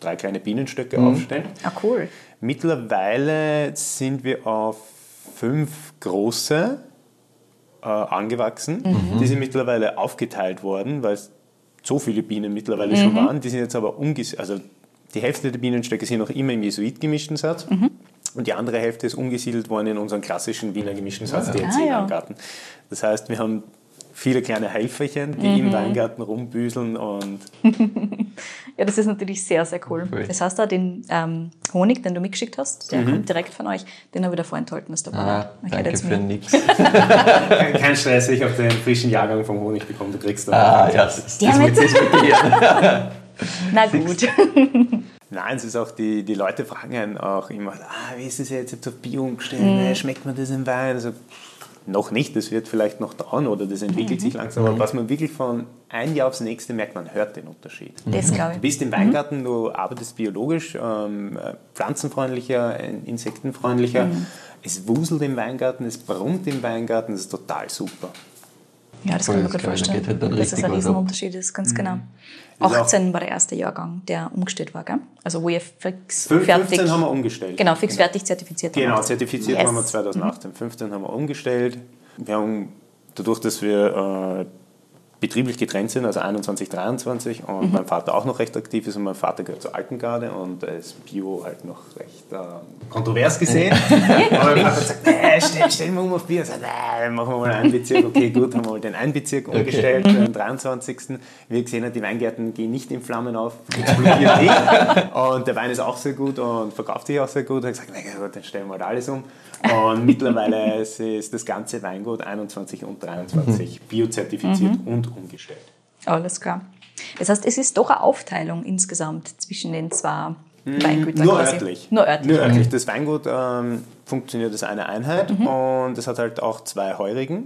Speaker 4: drei kleine Bienenstöcke aufstellen?
Speaker 3: Ah, cool.
Speaker 4: Mittlerweile sind wir auf fünf große äh, angewachsen. Die sind mittlerweile aufgeteilt worden, weil es so viele Bienen mittlerweile schon waren. Die sind jetzt aber umgesetzt, also die Hälfte der Bienenstöcke sind noch immer im Jesuit gemischten Satz. Und die andere Hälfte ist umgesiedelt worden in unseren klassischen Wiener gemischten Satz,
Speaker 3: Ah,
Speaker 4: DNC
Speaker 3: ja.
Speaker 4: Weingarten. Das heißt, wir haben viele kleine Helferchen, die im Weingarten rumbüseln und
Speaker 3: Ja, das ist natürlich sehr, sehr cool.
Speaker 2: Cool.
Speaker 3: Das heißt auch, den ähm, Honig, den du mitgeschickt hast, der kommt direkt von euch, den habe ich davor enthalten. Das
Speaker 2: Ah, danke für nichts.
Speaker 4: kein, kein Stress, ich habe den frischen Jahrgang vom Honig bekommen, du kriegst da.
Speaker 2: Ah, ja, das, das
Speaker 3: Damn
Speaker 2: muss
Speaker 3: it.
Speaker 2: diskutieren.
Speaker 3: Na gut.
Speaker 4: Nein, es ist auch, die, die Leute fragen einen auch immer, ah, wie ist es jetzt, jetzt auf Bio umgestellt, äh, schmeckt man das im Wein? Also, noch nicht, das wird vielleicht noch dauern oder das entwickelt sich langsam, aber was man wirklich von ein Jahr aufs nächste merkt, man hört den Unterschied.
Speaker 3: Das glaube
Speaker 4: Du
Speaker 3: ich.
Speaker 4: bist im Weingarten, du arbeitest biologisch, ähm, äh, pflanzenfreundlicher, insektenfreundlicher. Es wuselt im Weingarten, es brummt im Weingarten, das ist total super.
Speaker 3: Ja, das kann ich mir gut vorstellen.
Speaker 2: halt
Speaker 3: das
Speaker 2: richtig
Speaker 3: ein. Riesenunterschied ist, ganz genau.
Speaker 4: Ist auch-
Speaker 3: 18 war der erste Jahrgang, der umgestellt war, gell? Also wo ihr fix fertig...
Speaker 4: 15 haben wir umgestellt.
Speaker 3: Genau, fix fertig zertifiziert
Speaker 4: Genau,
Speaker 3: habt.
Speaker 4: zertifiziert
Speaker 3: Yes.
Speaker 4: haben wir 2018. 15 haben wir umgestellt. Wir haben, dadurch, dass wir äh, betrieblich getrennt sind, also 21, 23 und
Speaker 3: Mhm.
Speaker 4: mein Vater auch noch recht aktiv ist und mein Vater gehört zur alten Garde und äh, ist Bio halt noch recht äh, kontrovers gesehen. Aber mein Vater hat gesagt, nee, stell, stell mal um auf Bio. Ich sag, nee, machen wir mal einen Bezirk. Okay, gut, haben wir mal den einen Bezirk umgestellt den 23. Wie ihr gesehen habt, die Weingärten gehen nicht in Flammen auf, explodieren nicht. Und der Wein ist auch sehr gut und verkauft sich auch sehr gut. Ich habe gesagt, na gut, dann stellen wir halt alles um. Und mittlerweile ist- das ganze Weingut 21 und 23 biozertifiziert und umgestellt.
Speaker 3: Alles klar. Das heißt, es ist doch eine Aufteilung insgesamt zwischen den zwei Weingütern
Speaker 4: Nur
Speaker 3: quasi.
Speaker 4: örtlich.
Speaker 3: Nur örtlich.
Speaker 4: Nur örtlich. Das Weingut ähm, funktioniert als eine Einheit
Speaker 3: Mhm.
Speaker 4: und es hat halt auch zwei Heurigen.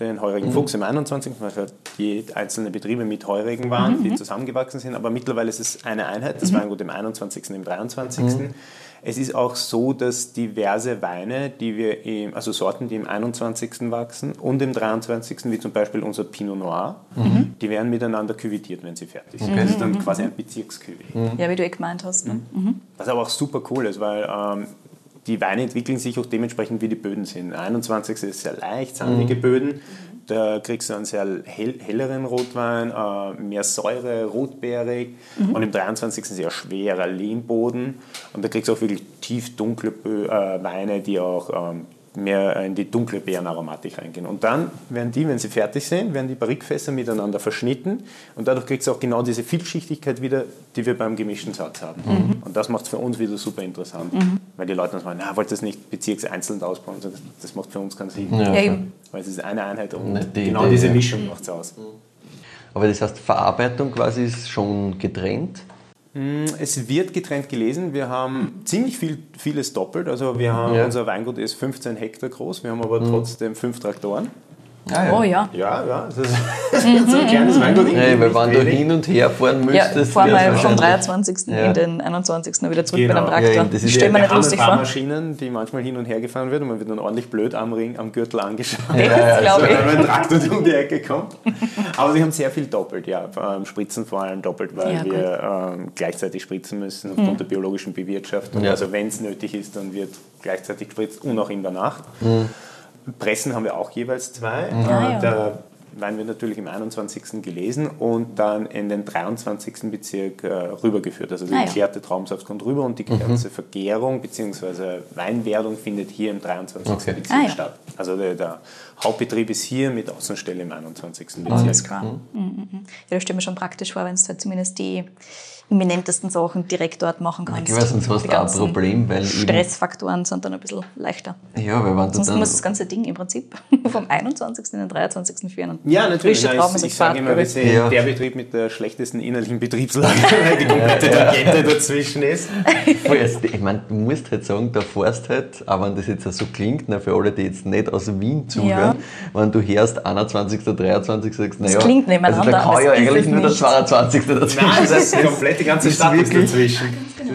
Speaker 4: Den Heurigen Fuchs im 21. weil halt die einzelnen Betriebe mit Heurigen waren,
Speaker 3: Mhm.
Speaker 4: die zusammengewachsen sind. Aber mittlerweile ist es eine Einheit, das Weingut im 21. im 23. Es ist auch so, dass diverse Weine, die wir im, also Sorten, die im 21. wachsen und im 23., wie zum Beispiel unser Pinot Noir, die werden miteinander küvitiert, wenn sie fertig sind. Das ist dann quasi ein Bezirksküvi.
Speaker 3: Ja, wie du eh gemeint hast. Ne?
Speaker 4: Was aber auch super cool ist, weil ähm, die Weine entwickeln sich auch dementsprechend, wie die Böden sind. Der 21. ist sehr leicht, sandige Böden. Da kriegst du einen sehr hell, helleren Rotwein, äh, mehr Säure, rotbeerig. Und im 23. sehr schwerer Lehmboden. Und da kriegst du auch wirklich tief dunkle Bö äh, Weine, die auch ähm, mehr in die dunkle Beerenaromatik reingehen. Und dann werden die, wenn sie fertig sind, werden die Barrikfässer miteinander verschnitten und dadurch kriegst du auch genau diese Vielschichtigkeit wieder, die wir beim gemischten Satz haben. Und das macht es für uns wieder super interessant, weil die Leute uns sagen, na, wollt ihr das nicht bezirkseinzeln ausbauen? Das, das macht für uns keinen Sinn,
Speaker 2: Ja,
Speaker 3: eben.
Speaker 4: weil es ist eine Einheit und
Speaker 2: die
Speaker 4: genau diese
Speaker 2: ja.
Speaker 4: Mischung macht es aus.
Speaker 2: Aber das heißt, Verarbeitung quasi ist schon getrennt.
Speaker 4: Es wird getrennt gelesen. Wir haben ziemlich viel, vieles doppelt. Also wir haben,
Speaker 2: Ja.
Speaker 4: unser Weingut ist 15 Hektar groß, wir haben aber trotzdem fünf Traktoren.
Speaker 3: Oh ja.
Speaker 4: Ja, ja, das ist so ein kleines Weingut.
Speaker 2: Hey, weil wenn du hin und her fahren
Speaker 3: Ja,
Speaker 2: müsstest,
Speaker 3: fahren
Speaker 2: wär's
Speaker 3: wir vom
Speaker 2: wahrscheinlich-
Speaker 3: 23.
Speaker 2: Ja.
Speaker 3: in den 21. wieder zurück
Speaker 4: Genau.
Speaker 3: mit dem
Speaker 2: Ja,
Speaker 3: Traktor.
Speaker 2: eben, das ist
Speaker 3: Stell
Speaker 2: ja-
Speaker 3: mir nicht lustig vor.
Speaker 4: Maschinen, die manchmal hin und her gefahren werden und man wird dann ordentlich blöd am Ring, am Gürtel angeschaut.
Speaker 3: Das glaube ich.
Speaker 4: Wenn ein Traktor um die Ecke kommt. Aber sie haben sehr viel doppelt, ja. Ähm, Spritzen vor allem doppelt, weil
Speaker 3: Ja, Mhm.
Speaker 4: wir ähm, gleichzeitig spritzen müssen aufgrund der biologischen Bewirtschaftung.
Speaker 2: Ja.
Speaker 4: Also wenn es nötig ist, dann wird gleichzeitig gespritzt und auch in der Nacht. Pressen haben wir auch jeweils zwei.
Speaker 3: Ah, ja.
Speaker 4: Äh, Der Wein wird natürlich im 21. gelesen und dann in den 23. Bezirk äh, rübergeführt. Also der
Speaker 3: Ah, ja.
Speaker 4: geklärte Traubensaft kommt rüber und die ganze Vergärung bzw. Weinwerdung findet hier im 23.
Speaker 2: Okay.
Speaker 4: Bezirk
Speaker 3: Ah, ja.
Speaker 4: statt. Also der, der Hauptbetrieb ist hier mit Außenstelle im 21. Bezirk.
Speaker 3: Alles klar. Mhm. Mhm. Ja, das stelle mir schon praktisch vor, wenn du halt zumindest die eminentesten Sachen direkt dort machen kannst.
Speaker 2: Ich weiß, sonst hast
Speaker 3: Die
Speaker 2: du auch ein Problem, weil
Speaker 3: Stressfaktoren sind dann ein bisschen leichter.
Speaker 2: Ja, weil wenn du
Speaker 3: Sonst
Speaker 2: dann...
Speaker 3: muss das ganze Ding im Prinzip vom 21. in den 23. führen. Und
Speaker 4: Ja, natürlich. Nein, ich ich sage immer, wir
Speaker 2: Ja.
Speaker 4: der Betrieb mit der schlechtesten innerlichen Betriebslage, weil die komplette Tangente dazwischen ist.
Speaker 2: Also, Ich meine, du musst halt sagen, da fährst halt, auch wenn das jetzt so klingt, na, für alle, die jetzt nicht aus Wien zuhören, wenn du hörst 21., 23., sagst, naja,
Speaker 3: klingt
Speaker 2: also
Speaker 3: nebeneinander,
Speaker 2: da kann ja eigentlich
Speaker 3: es
Speaker 2: nur der
Speaker 3: nicht.
Speaker 2: 22. dazwischen
Speaker 4: Nein, das
Speaker 2: sein.
Speaker 4: ist komplett die ganze
Speaker 2: ist
Speaker 4: Stadt ist dazwischen.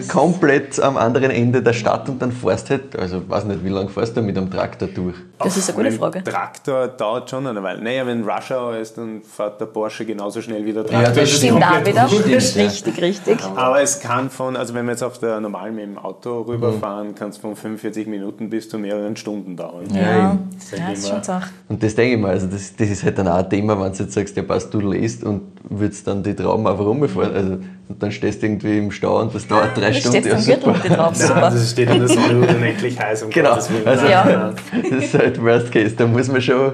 Speaker 2: komplett am anderen Ende der Stadt und dann fährst halt, also weiß nicht, wie lange fährst du mit einem Traktor durch?
Speaker 3: Das ist eine gute Frage.
Speaker 4: Traktor dauert schon eine Weile. Naja, wenn Rush Hour ist, dann fährt der Porsche genauso schnell wie der Traktor.
Speaker 2: das
Speaker 4: Das ist
Speaker 3: Stimmt da
Speaker 4: komplett
Speaker 3: wieder.
Speaker 4: wurscht.
Speaker 3: Richtig, richtig.
Speaker 4: Aber es kann von, also wenn wir jetzt auf der normalen mit dem Auto rüberfahren, kann es von 45 Minuten bis zu mehreren Stunden dauern.
Speaker 3: Ja, ja, das ist schon Sache.
Speaker 2: Und das denke ich mal, also das, das ist halt dann auch ein Thema, wenn du jetzt sagst, ja passt, du lest und würdest dann die Trauben einfach rumfahren. Also, und dann stehst du irgendwie im Stau und das dauert drei Stunden.
Speaker 3: steht so ein Gürtel drauf,
Speaker 4: Nein,
Speaker 3: super.
Speaker 4: das steht in der Sonne unendlich heiß. Um
Speaker 2: Genau. Also,
Speaker 3: Ja.
Speaker 2: Das ist halt Worst Case. Da muss man schon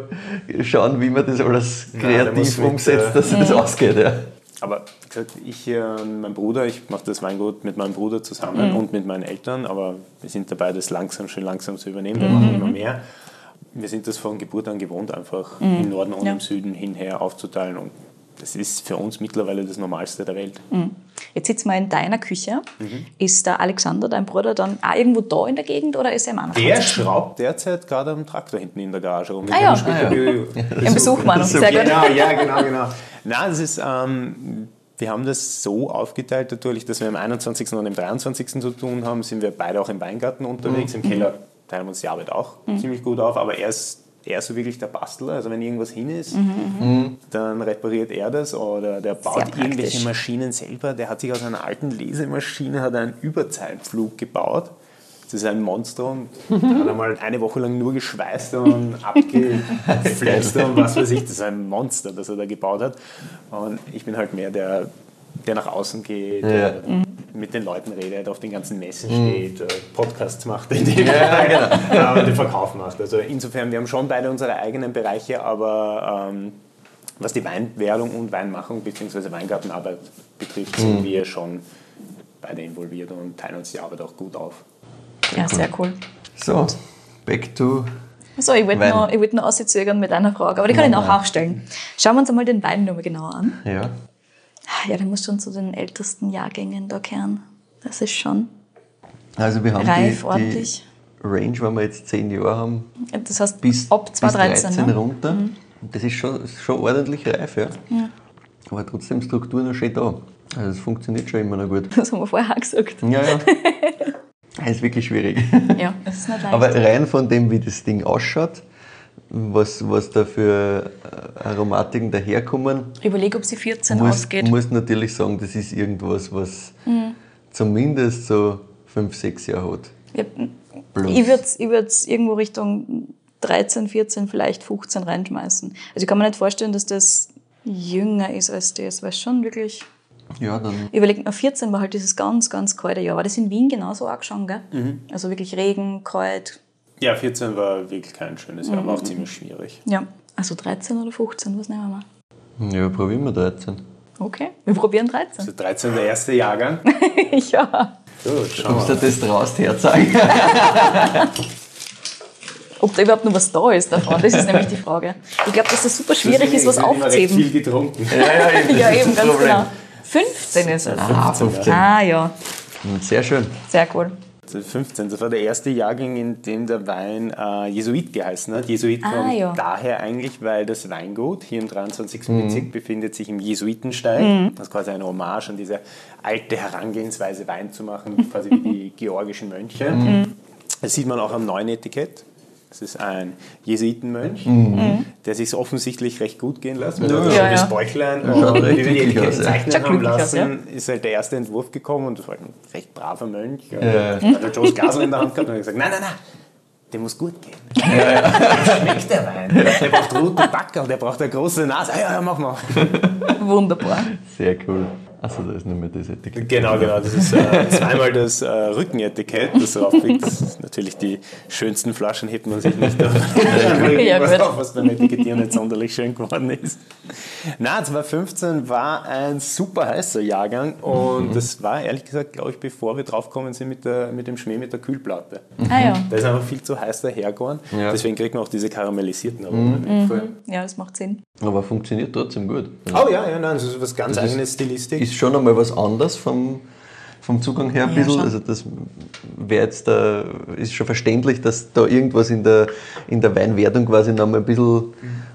Speaker 2: schauen, wie man das alles
Speaker 4: Nein, da muss
Speaker 2: kreativ
Speaker 4: mit,
Speaker 2: umsetzt,
Speaker 4: äh,
Speaker 2: dass das ausgeht. Ja.
Speaker 4: Aber wie gesagt, ich äh, und mein Bruder, ich mache das Weingut mit meinem Bruder zusammen und mit meinen Eltern, aber wir sind dabei, das langsam, schön langsam zu übernehmen. Wir machen immer mehr. Wir sind das von Geburt an gewohnt, einfach im Norden und
Speaker 3: Ja.
Speaker 4: im Süden hinher aufzuteilen. Und das ist für uns mittlerweile das Normalste der Welt.
Speaker 3: Jetzt sitzen wir in deiner Küche. Ist der Alexander, dein Bruder, dann auch irgendwo da in der Gegend oder ist er im anderen?
Speaker 4: Der schraubt derzeit gerade am Traktor hinten in der Garage rum.
Speaker 3: Ah ja.
Speaker 4: später be-
Speaker 3: Im Besuchmann, sehr gut.
Speaker 4: Genau, ja, genau, genau. Nein, das ist, ähm, wir haben das so aufgeteilt natürlich, dass wir am 21. und am 23. zu tun haben, sind wir beide auch im Weingarten unterwegs. Im Keller teilen wir uns die Arbeit auch ziemlich gut auf, aber er ist eher so wirklich der Bastler. Also wenn irgendwas hin ist, dann repariert er das oder der baut irgendwelche Maschinen selber. Der hat sich aus einer alten Lesemaschine hat einen Überzeitflug gebaut. Das ist ein Monster und hat einmal eine Woche lang nur geschweißt und abgeflext und was weiß ich. Das ist ein Monster, das er da gebaut hat. Und ich bin halt mehr der, der nach außen geht,
Speaker 2: Ja.
Speaker 4: der mit den Leuten redet, auf den ganzen Messen steht, äh, Podcasts macht, in dem ja, und den Verkauf macht. Also insofern, wir haben schon beide unsere eigenen Bereiche, aber ähm, was die Weinwerdung und Weinmachung bzw. Weingartenarbeit betrifft, sind wir schon beide involviert und teilen uns die Arbeit auch gut auf.
Speaker 3: Ja, sehr cool.
Speaker 2: So, back to.
Speaker 3: So, ich wollte noch, ich wollte noch auszögern mit einer Frage, aber die kann ich nachher auch stellen. Schauen wir uns einmal den Wein nochmal genauer an.
Speaker 2: Ja.
Speaker 3: Ja, der muss schon zu den ältesten Jahrgängen da kehren. Das ist schon
Speaker 2: Also, wir haben
Speaker 3: reif,
Speaker 2: die,
Speaker 3: ordentlich.
Speaker 2: die Range, wenn wir jetzt zehn Jahre haben,
Speaker 3: Das heißt,
Speaker 2: bis,
Speaker 3: ab 2013.
Speaker 2: bis 13
Speaker 3: ne?
Speaker 2: runter. Und das ist schon, schon ordentlich reif, ja. Aber trotzdem Struktur noch schön da. Also, es funktioniert schon immer noch gut.
Speaker 3: Das haben wir vorher auch gesagt.
Speaker 2: Ja, ja. Es ist wirklich schwierig.
Speaker 3: Ja, das ist nicht leicht.
Speaker 2: Aber rein von dem, wie das Ding ausschaut, was, was da für äh, Aromatiken daherkommen,
Speaker 3: ich überlege, ob sie 14
Speaker 2: muss,
Speaker 3: ausgeht.
Speaker 2: muss natürlich sagen, das ist irgendwas, was zumindest so 5, 6 Jahre hat.
Speaker 3: Ja, ich würde es ich würd's irgendwo Richtung 13, 14, vielleicht 15 reinschmeißen. Also ich kann mir nicht vorstellen, dass das jünger ist als das, weil schon wirklich...
Speaker 2: Ja, dann
Speaker 3: Ich überlege, mal, 14 war halt dieses ganz, ganz kalte Jahr. War das in Wien genauso auch schon, gell?
Speaker 2: Mhm.
Speaker 3: Also wirklich Regen, kalt.
Speaker 4: Ja, 14 war wirklich kein schönes Jahr, war auch ziemlich schwierig.
Speaker 3: Ja, also 13 oder 15, was nehmen wir?
Speaker 2: ja, probieren wir 13.
Speaker 3: Okay, wir probieren 13.
Speaker 4: Also 13 der erste Jahrgang.
Speaker 3: ja.
Speaker 4: Gut, schauen
Speaker 2: Ob
Speaker 4: wir.
Speaker 2: du das traust, herzeigen?
Speaker 3: Ob da überhaupt noch was da ist davon, das ist nämlich die Frage. Ich glaube, dass das super schwierig ist, was
Speaker 4: Ich hab immer recht
Speaker 3: aufzuheben.
Speaker 4: viel getrunken.
Speaker 2: ja, ja, eben,
Speaker 3: Ja, eben, ganz
Speaker 2: Problem.
Speaker 3: genau. 15 ist es.
Speaker 2: Ah, 15.
Speaker 3: Ah, ja,
Speaker 2: Sehr schön.
Speaker 3: sehr cool.
Speaker 4: 15, das war der erste Jahrgang, in dem der Wein äh, Jesuit geheißen hat. Jesuit
Speaker 3: Ah,
Speaker 4: kommt
Speaker 3: ja.
Speaker 4: daher eigentlich, weil das Weingut hier im 23. Bezirk befindet sich im Jesuitensteig. Das ist quasi eine Hommage an diese alte Herangehensweise, Wein zu machen, quasi wie die georgischen Mönche. Das sieht man auch am neuen Etikett. Das ist ein Jesuitenmönch, der sich offensichtlich recht gut gehen lässt.
Speaker 2: Ja,
Speaker 4: er
Speaker 3: ja. Ja,
Speaker 4: das
Speaker 3: ja.
Speaker 4: Bäuchlein
Speaker 2: schaut
Speaker 4: und die Etiketten
Speaker 2: ja.
Speaker 4: zeichnen haben lassen, ist halt der erste Entwurf gekommen und das war ein recht braver Mönch.
Speaker 2: Ja.
Speaker 4: Hat der Joe's Glasl in der Hand gehabt und hat gesagt, nein, nein, nein, dem muss gut gehen. Dem schmeckt der Wein. Der braucht rote Backer und der braucht eine große Nase. Ah, ja, ja, mach mal.
Speaker 3: Wunderbar.
Speaker 2: Sehr cool. Achso, da ist nicht mehr das Etikett.
Speaker 4: Genau, genau. Das ist äh, zweimal das äh, Rückenetikett, das drauf liegt. Das ist natürlich die schönsten Flaschen hebt man sich nicht auf.
Speaker 3: Ja,
Speaker 4: was, auf, was beim Etikettieren nicht sonderlich schön geworden ist. Na, 2015 war ein super heißer Jahrgang und das war ehrlich gesagt, glaube ich, bevor wir draufgekommen sind mit, der, mit dem Schmäh mit der Kühlplatte.
Speaker 3: Ah ja,
Speaker 4: Da ist einfach viel zu heiß dahergegangen.
Speaker 2: Ja.
Speaker 4: Deswegen kriegt man auch diese karamellisierten Aromen.
Speaker 3: ja, das macht Sinn.
Speaker 2: Aber funktioniert trotzdem gut.
Speaker 4: Oh ja, ja, nein, das ist was ganz
Speaker 2: Das ist-
Speaker 4: eigenes Stilistik.
Speaker 2: ist schon einmal was anderes vom, vom Zugang her ein
Speaker 3: Ja,
Speaker 2: bisschen.
Speaker 3: schon.
Speaker 2: Also das wäre jetzt da, ist schon verständlich, dass da irgendwas in der, in der Weinwertung quasi noch mal ein bisschen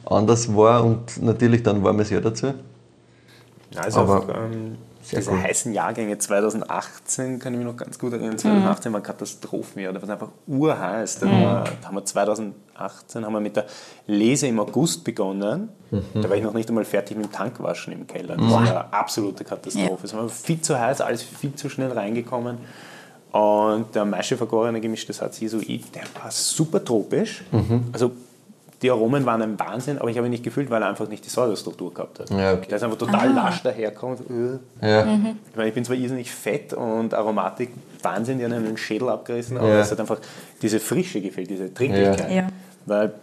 Speaker 2: anders war und natürlich dann war es ja dazu.
Speaker 4: Also
Speaker 2: Aber-
Speaker 4: auch, ähm,
Speaker 2: Sehr
Speaker 4: diese
Speaker 2: cool.
Speaker 4: heißen Jahrgänge 2018, kann ich mich noch ganz gut erinnern, 2018 war ein Katastrophenjahr, da war es einfach urheiß. Da, haben wir, da haben wir 2018 haben wir mit der Lese im August begonnen. Da war ich noch nicht einmal fertig mit dem Tankwaschen im Keller. Das war eine absolute Katastrophe. Es war viel zu heiß, alles viel zu schnell reingekommen. Und der Maische vergorene gemischtes Hazisoid, der war super tropisch. Also die Aromen waren ein Wahnsinn, aber ich habe ihn nicht gefühlt, weil er einfach nicht die Säurestruktur gehabt hat.
Speaker 2: Ja, okay.
Speaker 4: Der ist einfach total lasch daherkommt.
Speaker 2: Ja.
Speaker 4: Ich meine, ich bin zwar irrsinnig fett und Aromatik, Wahnsinn, die haben einen Schädel abgerissen, aber
Speaker 2: Ja.
Speaker 4: es hat einfach diese Frische gefehlt, diese Trinklichkeit.
Speaker 3: Ja. Ja.
Speaker 4: Weil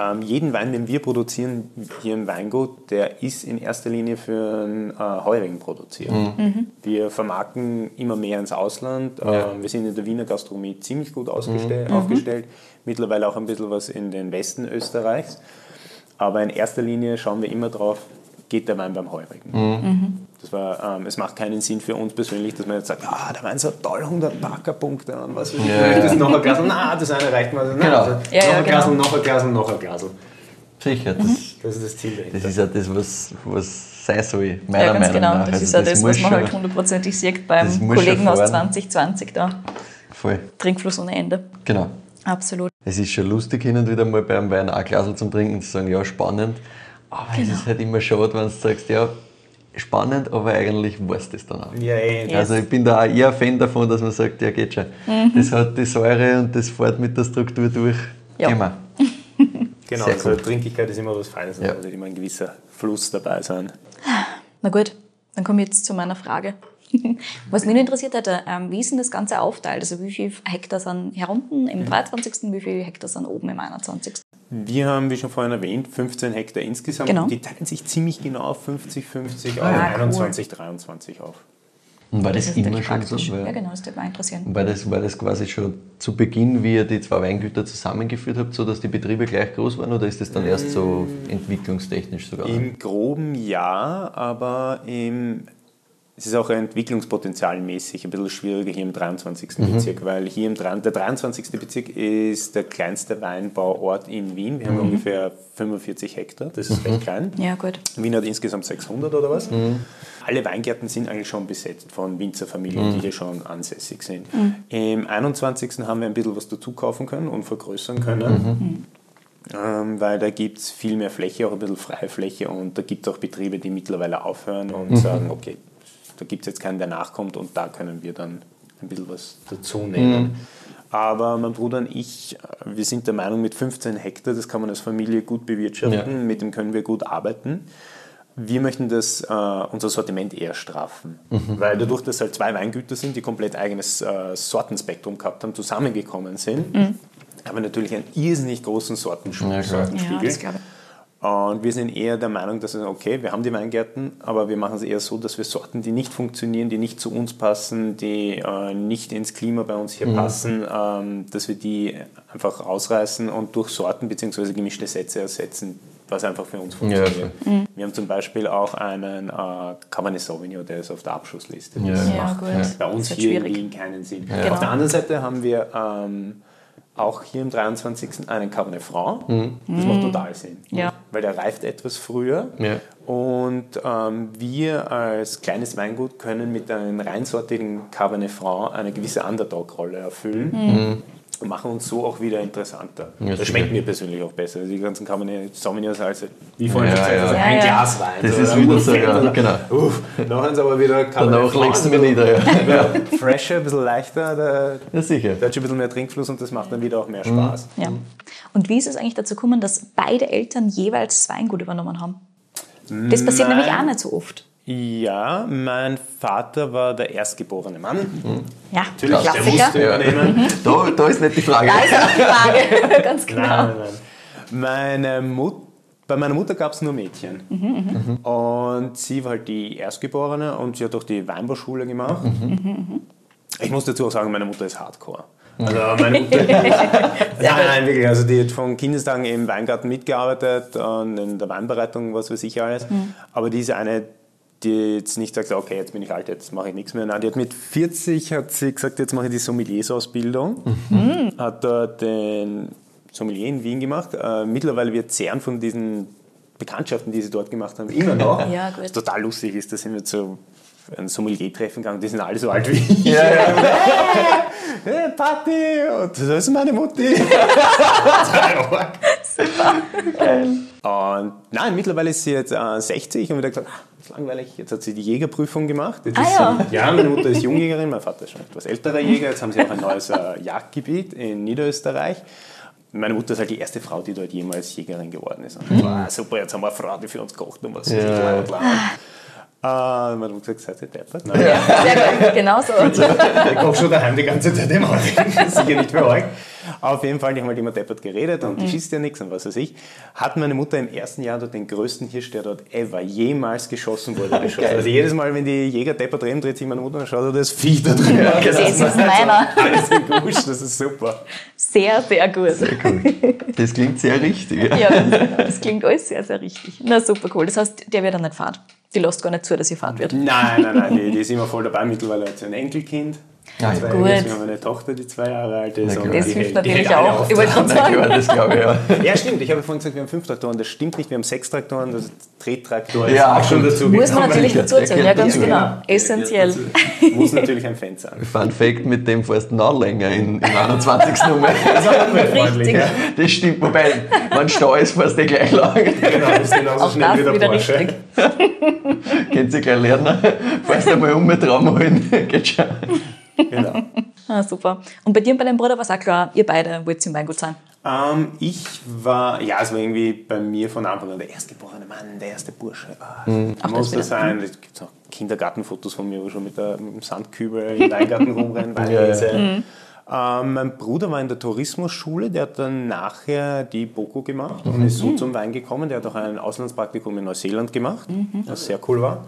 Speaker 4: ähm, jeden Wein, den wir produzieren hier im Weingut, der ist in erster Linie für einen äh, Heurigen produziert. Wir vermarkten immer mehr ins Ausland. Ähm, wir sind in der Wiener Gastronomie ziemlich gut ausgestell- aufgestellt. Mittlerweile auch ein bisschen was in den Westen Österreichs. Aber in erster Linie schauen wir immer drauf, geht der Wein beim Heurigen. Das war, ähm, es macht keinen Sinn für uns persönlich, dass man jetzt sagt, ah, der Wein ist so toll, 100 Parker-Punkte und was weiß ich.
Speaker 2: Ja,
Speaker 4: möchtest
Speaker 2: ja.
Speaker 4: noch ein Glas? Na, das eine reicht mal. Na,
Speaker 2: Genau.
Speaker 4: also,
Speaker 3: Ja,
Speaker 4: noch
Speaker 3: ja,
Speaker 4: ein Glas,
Speaker 3: genau.
Speaker 4: noch ein Glas, noch ein Glas.
Speaker 2: Sicher, das,
Speaker 4: Das ist das Ziel dahinter.
Speaker 2: das ist ja das, was, was sein soll, meiner
Speaker 3: Ja, ganz
Speaker 2: Meinung
Speaker 3: genau.
Speaker 2: nach.
Speaker 3: Das
Speaker 2: Also
Speaker 3: ist ja das, was
Speaker 2: muss
Speaker 3: man halt hundertprozentig sieht
Speaker 2: das
Speaker 3: beim Kollegen aus
Speaker 2: fahren.
Speaker 3: 2020 da.
Speaker 2: Voll,
Speaker 3: Trinkfluss ohne Ende.
Speaker 2: genau.
Speaker 3: Absolut.
Speaker 2: Es ist schon lustig, hin und wieder mal beim Wein ein Glas zum Trinken zu sagen, ja, spannend. Aber es
Speaker 3: Genau.
Speaker 2: ist halt immer schade, wenn du sagst, ja, spannend, aber eigentlich weißt du es dann auch.
Speaker 4: Ja, eh.
Speaker 2: Also ich bin da auch eher Fan davon, dass man sagt, ja geht schon.
Speaker 3: Mhm.
Speaker 2: Das hat die Säure und das fährt mit der Struktur durch.
Speaker 3: Ja.
Speaker 2: Immer.
Speaker 4: Genau,
Speaker 2: Sehr
Speaker 4: also
Speaker 2: cool.
Speaker 4: Trinklichkeit ist immer was Feines,
Speaker 2: Ja.
Speaker 4: da muss immer ein gewisser Fluss dabei sein.
Speaker 3: Na gut, dann komme ich jetzt zu meiner Frage. Was mich noch interessiert hätte, ähm, wie ist denn das Ganze aufteilt? Also wie viele Hektar sind hier unten
Speaker 2: Mhm.
Speaker 3: im 23., wie viele Hektar sind oben im 21.?
Speaker 4: Wir haben, wie schon vorhin erwähnt, 15 Hektar insgesamt.
Speaker 3: Genau.
Speaker 4: Die teilen sich ziemlich genau auf 50, 50 auf
Speaker 3: Ah, cool.
Speaker 4: 21, 23 auf.
Speaker 2: Und war das,
Speaker 3: ist
Speaker 2: immer schon
Speaker 3: praktisch.
Speaker 2: so? Weil,
Speaker 3: Ja, genau, das würde mich interessieren.
Speaker 2: war, das, war das quasi schon zu Beginn, wie ihr die zwei Weingüter zusammengeführt habt, so dass die Betriebe gleich groß waren oder ist das dann erst so entwicklungstechnisch sogar?
Speaker 4: Im groben ja, aber im, es ist auch entwicklungspotenzialmäßig ein bisschen schwieriger hier im 23.
Speaker 2: Mhm.
Speaker 4: Bezirk, weil hier im drei- der 23. Bezirk ist der kleinste Weinbauort in Wien.
Speaker 2: Mhm.
Speaker 4: Wir haben ungefähr 45 Hektar, das ist recht klein.
Speaker 3: Ja, gut.
Speaker 4: Wien hat insgesamt 600 oder was.
Speaker 2: Mhm.
Speaker 4: Alle Weingärten sind eigentlich schon besetzt von Winzerfamilien,
Speaker 2: Mhm.
Speaker 4: die hier schon ansässig sind. Im 21. haben wir ein bisschen was dazu kaufen können und vergrößern können. Ähm, weil da gibt es viel mehr Fläche, auch ein bisschen freie Fläche und da gibt es auch Betriebe, die mittlerweile aufhören und sagen, okay, da gibt es jetzt keinen, der nachkommt und da können wir dann ein bisschen was dazu nehmen. Aber mein Bruder und ich, äh, wir sind der Meinung, mit 15 Hektar, das kann man als Familie gut bewirtschaften,
Speaker 2: Ja.
Speaker 4: mit dem können wir gut arbeiten. Wir möchten das, äh, unser Sortiment eher straffen, weil dadurch, dass halt zwei Weingüter sind, die komplett eigenes äh, Sortenspektrum gehabt haben, zusammengekommen sind, haben wir natürlich einen irrsinnig großen. Sortenspiegel.
Speaker 3: Ja, das glaube ich.
Speaker 4: Und wir sind eher der Meinung, dass es okay, wir haben die Weingärten, aber wir machen es eher so, dass wir Sorten, die nicht funktionieren, die nicht zu uns passen, die äh, nicht ins Klima bei uns hier passen, ähm, dass wir die einfach ausreißen und durch Sorten bzw. gemischte Sätze ersetzen, was einfach für uns funktioniert. Wir haben zum Beispiel auch einen äh, Cabernet Sauvignon, der ist auf der Abschussliste. Das
Speaker 2: Ja.
Speaker 3: Ja,
Speaker 4: macht
Speaker 3: gut.
Speaker 4: bei uns
Speaker 3: Das
Speaker 4: hier in
Speaker 3: schwierig.
Speaker 4: Wien keinen Sinn.
Speaker 3: Genau.
Speaker 4: Auf der anderen Seite haben wir ähm, auch hier im 23. einen Cabernet Franc. Das macht total Sinn.
Speaker 3: Ja.
Speaker 4: Weil der reift etwas früher.
Speaker 2: Ja.
Speaker 4: Und ähm, wir als kleines Weingut können mit einem reinsortigen Cabernet Franc eine gewisse Underdog-Rolle erfüllen. Und machen uns so auch wieder interessanter.
Speaker 2: Ja,
Speaker 4: das schmeckt mir persönlich auch besser. Die ganzen Cabernet Sauvignons, also wie vorhin
Speaker 2: Ja,
Speaker 4: schon gesagt,
Speaker 2: ja.
Speaker 4: also ein
Speaker 3: ja.
Speaker 4: Glas Wein.
Speaker 2: Das
Speaker 4: so,
Speaker 2: ist
Speaker 4: oder
Speaker 2: wieder so, ja, genau.
Speaker 4: Uff, nachher haben sie aber wieder Cabernet
Speaker 2: Danach legst du
Speaker 4: ein
Speaker 2: mir
Speaker 4: bisschen-
Speaker 2: nieder. Ja,
Speaker 4: ja, fresher, ein bisschen leichter, der,
Speaker 2: ja sicher.
Speaker 4: der hat schon ein bisschen mehr Trinkfluss und das macht dann wieder auch mehr
Speaker 2: Mhm.
Speaker 4: Spaß.
Speaker 3: Ja. Und wie ist es eigentlich dazu gekommen, dass beide Eltern jeweils das Weingut übernommen haben? Das passiert
Speaker 4: Nein.
Speaker 3: nämlich auch nicht so oft.
Speaker 4: Ja, mein Vater war der erstgeborene Mann.
Speaker 3: Ja,
Speaker 4: Natürlich, der musste übernehmen.
Speaker 2: Da, da ist nicht die Frage.
Speaker 3: Da ist auch die Frage, ganz genau.
Speaker 4: Nein, nein, nein. Meine Mut bei meiner Mutter gab es nur Mädchen. Und sie war halt die Erstgeborene und sie hat auch die Weinbauschule gemacht. Ich muss dazu auch sagen, meine Mutter ist Hardcore. Also meine Mutter, nein, nein, wirklich. Also die hat von Kindestagen im Weingarten mitgearbeitet und in der Weinbereitung, was weiß ich alles. Aber die ist eine, die jetzt nicht sagt, okay, jetzt bin ich alt, jetzt mache ich nichts mehr. Nein, die hat mit 40 hat sie gesagt, jetzt mache ich die Sommeliersausbildung. Hat dort den Sommelier in Wien gemacht. Äh, mittlerweile wird zehren von diesen Bekanntschaften, die sie dort gemacht haben, immer noch.
Speaker 3: Ja, gut.
Speaker 4: Was total lustig ist, da sind wir zu ein Sommelier-Treffen gegangen, die sind alle so alt wie ich.
Speaker 2: Ja, ja.
Speaker 4: hey, Party! Und das ist meine Mutti. Und nein, mittlerweile ist sie jetzt äh, 60 und wieder gesagt, ah, das ist langweilig. Jetzt hat sie die Jägerprüfung gemacht. Jetzt
Speaker 3: Ah,
Speaker 4: ist
Speaker 3: ja.
Speaker 4: Sie, ja, meine Mutter ist Jungjägerin, mein Vater ist schon etwas älterer Jäger. Jetzt haben sie auch ein neues äh, Jagdgebiet in Niederösterreich. Meine Mutter ist halt die erste Frau, die dort jemals Jägerin geworden ist. Und das war super, jetzt haben wir eine Frau, die für uns kocht und was.
Speaker 2: Ja.
Speaker 4: Bla, bla, meine Mutter hat gesagt, seid ihr deppert? Nein,
Speaker 3: Ja, sehr gut, genau so.
Speaker 4: ich koche schon daheim die ganze Zeit im Auto. Sicher nicht für euch. Auf jeden Fall, die haben halt immer deppert geredet und die schießt ja nichts und was weiß ich. Hat meine Mutter im ersten Jahr dort den größten Hirsch, der dort ever jemals geschossen wurde, geschossen. Also jedes Mal, wenn die Jäger deppert reden, dreht sich meine Mutter und schaut, das Vieh da drin. Ja,
Speaker 3: Das ist meiner.
Speaker 4: Alles im Gusch, das ist super.
Speaker 3: Sehr, sehr gut.
Speaker 2: Das klingt sehr richtig. Ja.
Speaker 3: Ja, das, das klingt alles sehr, sehr richtig. Na super cool. Das heißt, der wird dann nicht fahrt. Die lässt gar nicht zu, dass sie fahrt wird.
Speaker 4: Nein, nein, nein, die, die ist immer voll dabei. Mittlerweile hat sie ein Enkelkind.
Speaker 2: Ja.
Speaker 4: Zwei
Speaker 3: Gut.
Speaker 4: Jahre. Wir haben eine Tochter, die zwei Jahre alt ist. und
Speaker 3: Das hilft natürlich auch.
Speaker 2: Na
Speaker 3: sagen.
Speaker 2: klar, das glaube ich ja.
Speaker 4: Ja, stimmt. Ich habe vorhin gesagt, wir haben fünf Traktoren. Das stimmt nicht. Wir haben sechs Traktoren. Das Trettraktor ist
Speaker 2: Ja,
Speaker 4: auch schon dazu
Speaker 3: Muss man natürlich dazu erzählen. Ja,
Speaker 2: gehört
Speaker 3: ganz genau.
Speaker 4: ja.
Speaker 3: Essentiell.
Speaker 4: Muss natürlich ein Fan sein.
Speaker 2: Fun Fact, mit dem fährst du noch länger in, in 21 Nummer.
Speaker 3: Richtig.
Speaker 4: Ja.
Speaker 2: Das stimmt, wobei, wenn Stau ist, fährst du gleich lang.
Speaker 4: Genau, das ist genauso
Speaker 3: Auch
Speaker 4: schnell
Speaker 3: das
Speaker 4: wie der
Speaker 3: wieder
Speaker 4: Porsche.
Speaker 3: richtig.
Speaker 2: Könnt ihr gleich lernen. Fährst einmal um mit Raum holen. Geht schon.
Speaker 4: Genau.
Speaker 3: Ah, super. Und bei dir und bei deinem Bruder war es auch klar, ihr beide wollt im Weingut sein.
Speaker 4: Ähm, ich war, ja, es war irgendwie bei mir von Anfang an der erstgeborene Mann, der erste Bursche. Ah,
Speaker 3: Ach,
Speaker 4: muss
Speaker 3: das
Speaker 4: sein. Es gibt auch Kindergartenfotos von mir, wo ich schon mit, der, mit dem Sandkübel im Weingarten rumrennen, Weinlese. Ähm, mein Bruder war in der Tourismusschule, der hat dann nachher die BOKU gemacht und ist so zum Wein gekommen. Der hat auch ein Auslandspraktikum in Neuseeland gemacht, das sehr cool war.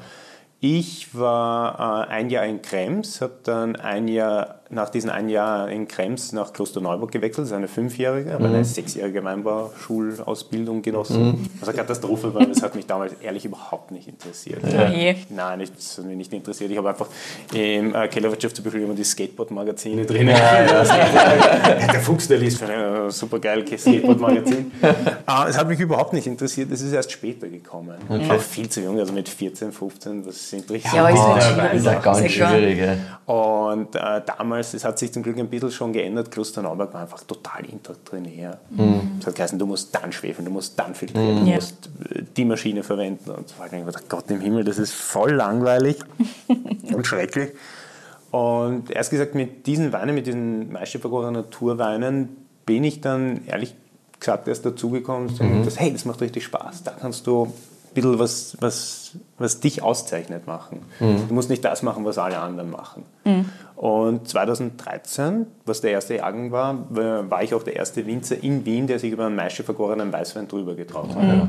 Speaker 4: Ich war äh, ein Jahr in Krems, habe dann ein Jahr, nach diesem ein Jahr in Krems nach Klosterneuburg gewechselt, das ist eine fünfjährige, aber eine sechsjährige Weinbauschulausbildung genossen. Was eine Katastrophe war, das hat mich damals ehrlich überhaupt nicht interessiert.
Speaker 3: Ja. je.
Speaker 4: Nein, nicht, das hat mich nicht interessiert. Ich habe einfach im äh, Kellerwirtschaftsbüchel immer die Skateboard-Magazine drin. der Fuchs, der liest für ein super geil Skateboard-Magazin. äh, es hat mich überhaupt nicht interessiert, das ist erst später gekommen. Ich war viel zu jung, also mit 14, 15, was interessiert
Speaker 3: Ja, ist?
Speaker 2: Das ist ja ganz
Speaker 3: Sehr klar.
Speaker 2: schwierig. Ja.
Speaker 4: Und äh, damals, das hat sich zum Glück ein bisschen schon geändert, Klosterneuburg war einfach total intertrinär. Es hat geheißen, du musst dann schwefeln, du musst dann filtrieren, du
Speaker 3: Ja.
Speaker 4: musst äh, die Maschine verwenden. Und war ich gedacht, Gott im Himmel, das ist voll langweilig und schrecklich. Und erst gesagt, mit diesen Weinen, mit diesen maischevergorenen Naturweinen, bin ich dann ehrlich gesagt erst dazugekommen, mhm. dass, hey, das macht richtig Spaß. Da kannst du bisschen was, was, was dich auszeichnet machen. Du musst nicht das machen, was alle anderen machen. Und 2013, was der erste Jahrgang war, war ich auch der erste Winzer in Wien, der sich über einen Maische vergorenen Weißwein drüber getraut hat.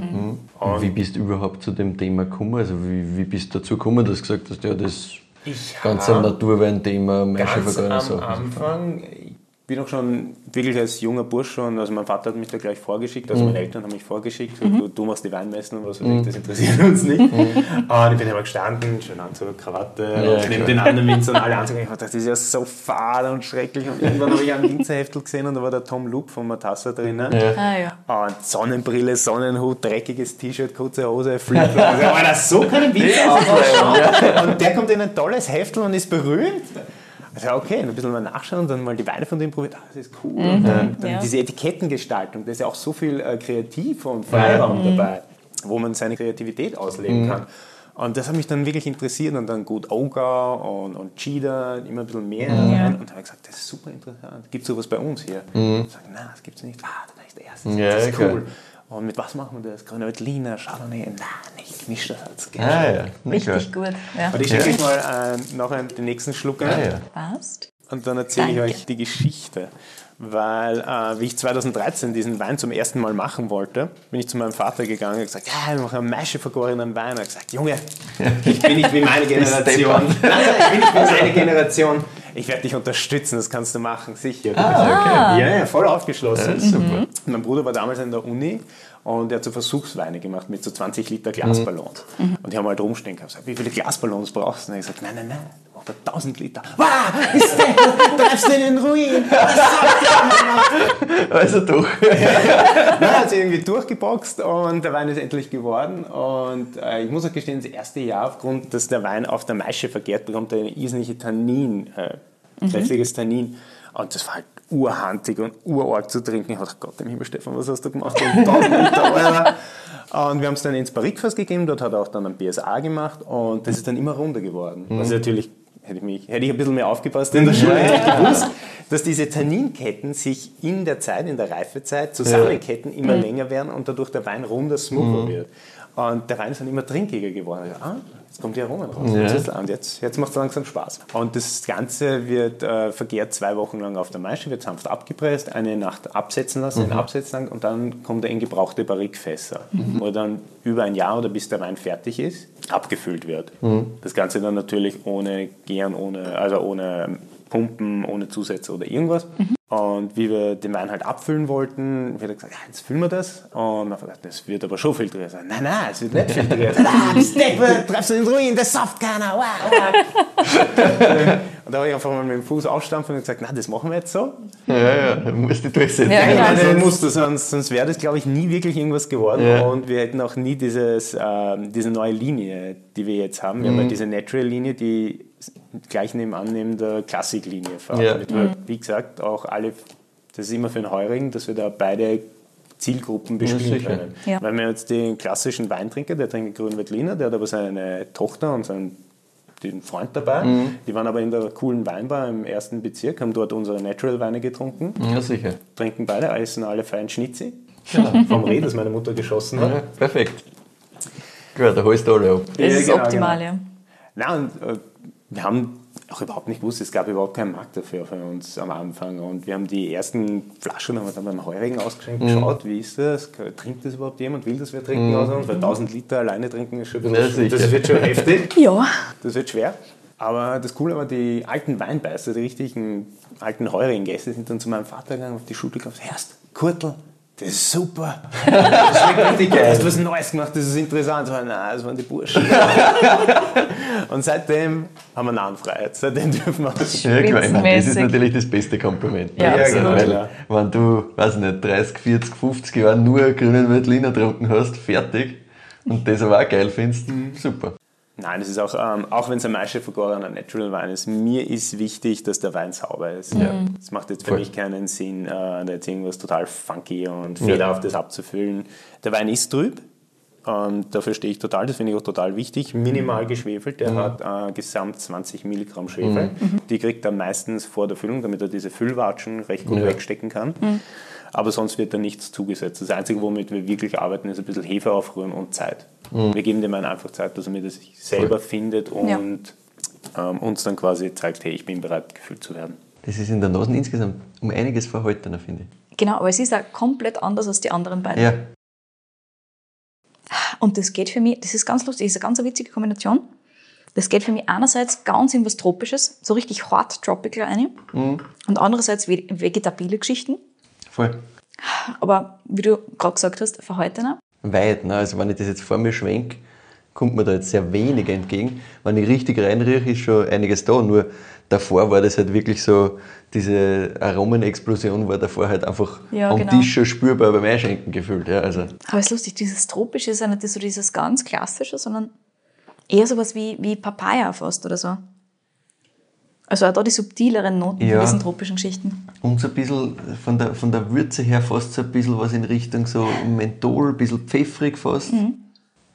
Speaker 2: Und wie bist du überhaupt zu dem Thema gekommen? Also wie, wie bist du dazu gekommen, dass du gesagt hast, ja, das
Speaker 4: Ich
Speaker 2: ganze Naturwein-Thema,
Speaker 4: ganz
Speaker 2: Maischevergorene
Speaker 4: am
Speaker 2: Sachen.
Speaker 4: Anfang, ich bin auch schon wirklich als junger Bursch schon, also mein Vater hat mich da gleich vorgeschickt, also meine Eltern haben mich vorgeschickt, du, du machst die Weinmessen und was weiß ich, das interessiert uns nicht. Und ich bin immer gestanden, schön Anzug, Krawatte, und neben den anderen Winzern alle Anzug, ich dachte, das ist ja so fad und schrecklich. Und irgendwann habe ich ein Winzerheftel gesehen und da war der Tom Loop von Matassa drinnen.
Speaker 3: Ah, ja.
Speaker 4: Und Sonnenbrille, Sonnenhut, dreckiges T-Shirt, kurze Hose, Flipflop. Also, Alter, so kann ein Winzer ausschauen. Und der kommt in ein tolles Heftel und ist berühmt. Also okay, ein bisschen mal nachschauen und dann mal die Weine von dem probiert. Ah, das ist cool. Und dann, dann
Speaker 3: Ja.
Speaker 4: diese Etikettengestaltung, da ist ja auch so viel äh, Kreativ und Freiraum dabei, wo man seine Kreativität ausleben kann. Und das hat mich dann wirklich interessiert und dann gut Ogre und, und Cheetah, immer ein bisschen mehr. Und da habe ich gesagt, das ist super interessant. Gibt es sowas bei uns hier? Und ich sage, nein, das gibt es nicht. Ah, dann ist der erste.
Speaker 2: Ja,
Speaker 4: das ist
Speaker 2: klar.
Speaker 4: cool. Und mit was machen wir das? Grüne Veltliner, Chardonnay? Nein, nicht gemischter Satz.
Speaker 2: Ah ja,
Speaker 3: Richtig gut. Ja.
Speaker 4: Und ich schenke euch mal äh, noch einen, den nächsten Schluck ein.
Speaker 2: Ah, ja.
Speaker 3: Passt.
Speaker 4: Und dann erzähle ich euch die Geschichte. Weil, äh, wie ich 2013 diesen Wein zum ersten Mal machen wollte, bin ich zu meinem Vater gegangen und gesagt, ja, wir machen einen Maische vergorenen Wein. Er hat gesagt, Junge, ich bin nicht wie meine Generation. Nein, nein, ich bin nicht wie meine Generation. Ich werde dich unterstützen, das kannst du machen, sicher.
Speaker 2: Ah,
Speaker 4: Ja, ja, voll aufgeschlossen.
Speaker 2: super.
Speaker 4: Mein Bruder war damals in der Uni und er hat so Versuchsweine gemacht mit so 20 Liter Glasballons. Und die haben halt rumstehen gehabt. gesagt, Wie viele Glasballons brauchst du? Und er hat gesagt, nein, nein, nein, braucht er 1000 Liter. Wow, ist der, treibst du in den Ruin.
Speaker 2: Also doch.
Speaker 4: Dann hat sie irgendwie durchgeboxt und der Wein ist endlich geworden. Und äh, ich muss auch gestehen, das erste Jahr, aufgrund, dass der Wein auf der Maische vergärt, bekommt er eine irrsinnige Tannin, äh, kräftiges Tannin. Und das war halt urhandig und urarg zu trinken. Ich dachte, Gott im Himmel, Stefan, was hast du gemacht? Und 1000 Liter, Alter. Und wir haben es dann ins Barrikfass gegeben, dort hat er auch dann ein BSA gemacht und das ist dann immer runder geworden. Was natürlich, hätte ich, mich, hätte ich ein bisschen mehr aufgepasst in der Schule, hätte ich gewusst, dass diese Tanninketten sich in der Zeit, in der Reifezeit zusammenketten, immer länger werden und dadurch der Wein runder, smoother wird. Und der Wein ist dann immer trinkiger geworden. Dachte, ah, jetzt kommt die Aromen raus.
Speaker 2: Ja.
Speaker 4: Und jetzt, jetzt macht es langsam Spaß. Und das Ganze wird äh, vergärt zwei Wochen lang auf der Maische, wird sanft abgepresst, eine Nacht absetzen lassen, in Absetztank und dann kommt er in gebrauchte Barrikfässer, wo dann über ein Jahr oder bis der Wein fertig ist, abgefüllt wird. Das Ganze dann natürlich ohne Gären, ohne, also ohne Pumpen, ohne Zusätze oder irgendwas. Und wie wir den Wein halt abfüllen wollten, wird er gesagt, ja, jetzt füllen wir das. Und man hat das wird aber schon filtriert. Sag, Nein, nein, es wird nicht filtriert. ah, das Deppe, treibst du in den Ruin, der sauft keiner. Wow, wow. und da habe ich einfach mal mit dem Fuß aufstampfen und gesagt, nein, das machen wir jetzt so.
Speaker 2: Ja, ja, du musst dich durchsetzen.
Speaker 3: Ja, genau.
Speaker 4: Also musst du, sonst, sonst wäre das, glaube ich, nie wirklich irgendwas geworden.
Speaker 2: Ja.
Speaker 4: Und wir hätten auch nie dieses, ähm, diese neue Linie, die wir jetzt haben. Wir haben
Speaker 2: Mhm.
Speaker 4: ja diese Natural-Linie, die gleich nebenan neben der Klassik-Linie fährt.
Speaker 2: Ja.
Speaker 4: Wir, wie gesagt, auch alle, das ist immer für den Heurigen, dass wir da beide Zielgruppen bespielen
Speaker 2: sicher.
Speaker 4: können.
Speaker 3: Ja.
Speaker 4: Weil wir jetzt den klassischen Weintrinker, der trinkt grünen Veltliner, der hat aber seine Tochter und seinen den Freund dabei.
Speaker 2: Mhm.
Speaker 4: Die waren aber in der coolen Weinbar im ersten Bezirk, haben dort unsere Natural-Weine getrunken
Speaker 2: Ja, sicher.
Speaker 4: trinken beide, essen alle fein Schnitzi. Vom Reh, das meine Mutter geschossen hat.
Speaker 2: Ja, perfekt. Gut, da holst du alle ab.
Speaker 3: Das ist
Speaker 4: genau,
Speaker 3: optimal,
Speaker 4: genau.
Speaker 3: ja.
Speaker 4: Na, und äh, wir haben auch überhaupt nicht gewusst, es gab überhaupt keinen Markt dafür für uns am Anfang. Und wir haben die ersten Flaschen haben wir dann beim Heurigen ausgeschenkt,
Speaker 2: Mhm.
Speaker 4: geschaut, wie ist das? Trinkt das überhaupt jemand? Will das wer trinken aus uns? Weil 1000 Liter alleine trinken ist schon bisschen,
Speaker 2: sicher.
Speaker 4: das wird schon heftig.
Speaker 3: Ja,
Speaker 4: Das wird schwer. Aber das Coole war, die alten Weinbeißer, die richtigen alten heurigen Gäste sind dann zu meinem Vater gegangen, auf die Schulter geklopft, Herrst, Kurtel, das ist super. Das schmeckt richtig geil. Du hast was Neues gemacht, das ist interessant. Nein, das waren die Burschen. Und seitdem haben wir Nahenfreiheit. Seitdem dürfen wir das.
Speaker 2: Ja, klar, ich meine, das ist natürlich das beste Kompliment.
Speaker 3: Ja,
Speaker 2: Also,
Speaker 4: absolut.
Speaker 2: weil,
Speaker 4: Ja.
Speaker 2: wenn du, weiß nicht, 30, 40, 50 Jahre nur grünen Veltliner getrunken hast, fertig, und das aber auch geil findest,
Speaker 3: Mhm.
Speaker 2: super.
Speaker 4: Nein, das ist auch, ähm, auch wenn es ein Maische vergorener Natural Wein ist, mir ist wichtig, dass der Wein sauber ist.
Speaker 2: Ja.
Speaker 4: Es macht jetzt für
Speaker 2: Voll.
Speaker 4: mich keinen Sinn, äh, da jetzt irgendwas total funky und fehlerhaftes abzufüllen. Der Wein ist trüb. Und dafür stehe ich total, das finde ich auch total wichtig. Minimal geschwefelt, der hat äh, gesamt 20 Milligramm Schwefel. Die kriegt er meistens vor der Füllung, damit er diese Füllwatschen recht gut
Speaker 2: Ja.
Speaker 4: wegstecken kann. Aber sonst wird da nichts zugesetzt. Das Einzige, womit wir wirklich arbeiten, ist ein bisschen Hefe aufrühren und Zeit. Wir geben dem Wein einfach Zeit, dass er mir das selber findet und ähm, uns dann quasi zeigt, hey, ich bin bereit, gefüllt zu werden.
Speaker 2: Das ist in der Nase insgesamt um einiges verhaltener, finde ich.
Speaker 3: genau, aber es ist auch komplett anders als die anderen beiden.
Speaker 2: Ja,
Speaker 3: Und das geht für mich, das ist ganz lustig, das ist eine ganz witzige Kombination. Das geht für mich einerseits ganz in was Tropisches, so richtig hart tropical rein.
Speaker 2: Mhm.
Speaker 3: Und andererseits ve- vegetabile Geschichten.
Speaker 2: voll.
Speaker 3: Aber wie du gerade gesagt hast, verhaltener.
Speaker 2: Weit, ne? also wenn ich das jetzt vor mir schwenke, kommt mir da jetzt sehr wenig entgegen. Wenn ich richtig reinrieche, ist schon einiges da, nur davor war das halt wirklich so, diese Aromenexplosion war davor halt einfach
Speaker 3: Ja,
Speaker 2: am
Speaker 3: genau.
Speaker 2: Tisch schon spürbar beim Einschenken gefühlt. Ja, also.
Speaker 3: Aber es ist lustig, dieses Tropische ist ja nicht so dieses ganz Klassische, sondern eher sowas wie, wie Papaya fast oder so. Also auch da die subtileren Noten
Speaker 2: Ja.
Speaker 3: von diesen tropischen Geschichten.
Speaker 2: Und so ein bisschen von der, von der Würze her fast so ein bisschen was in Richtung so Menthol, ein bisschen pfeffrig fast,
Speaker 3: Mhm.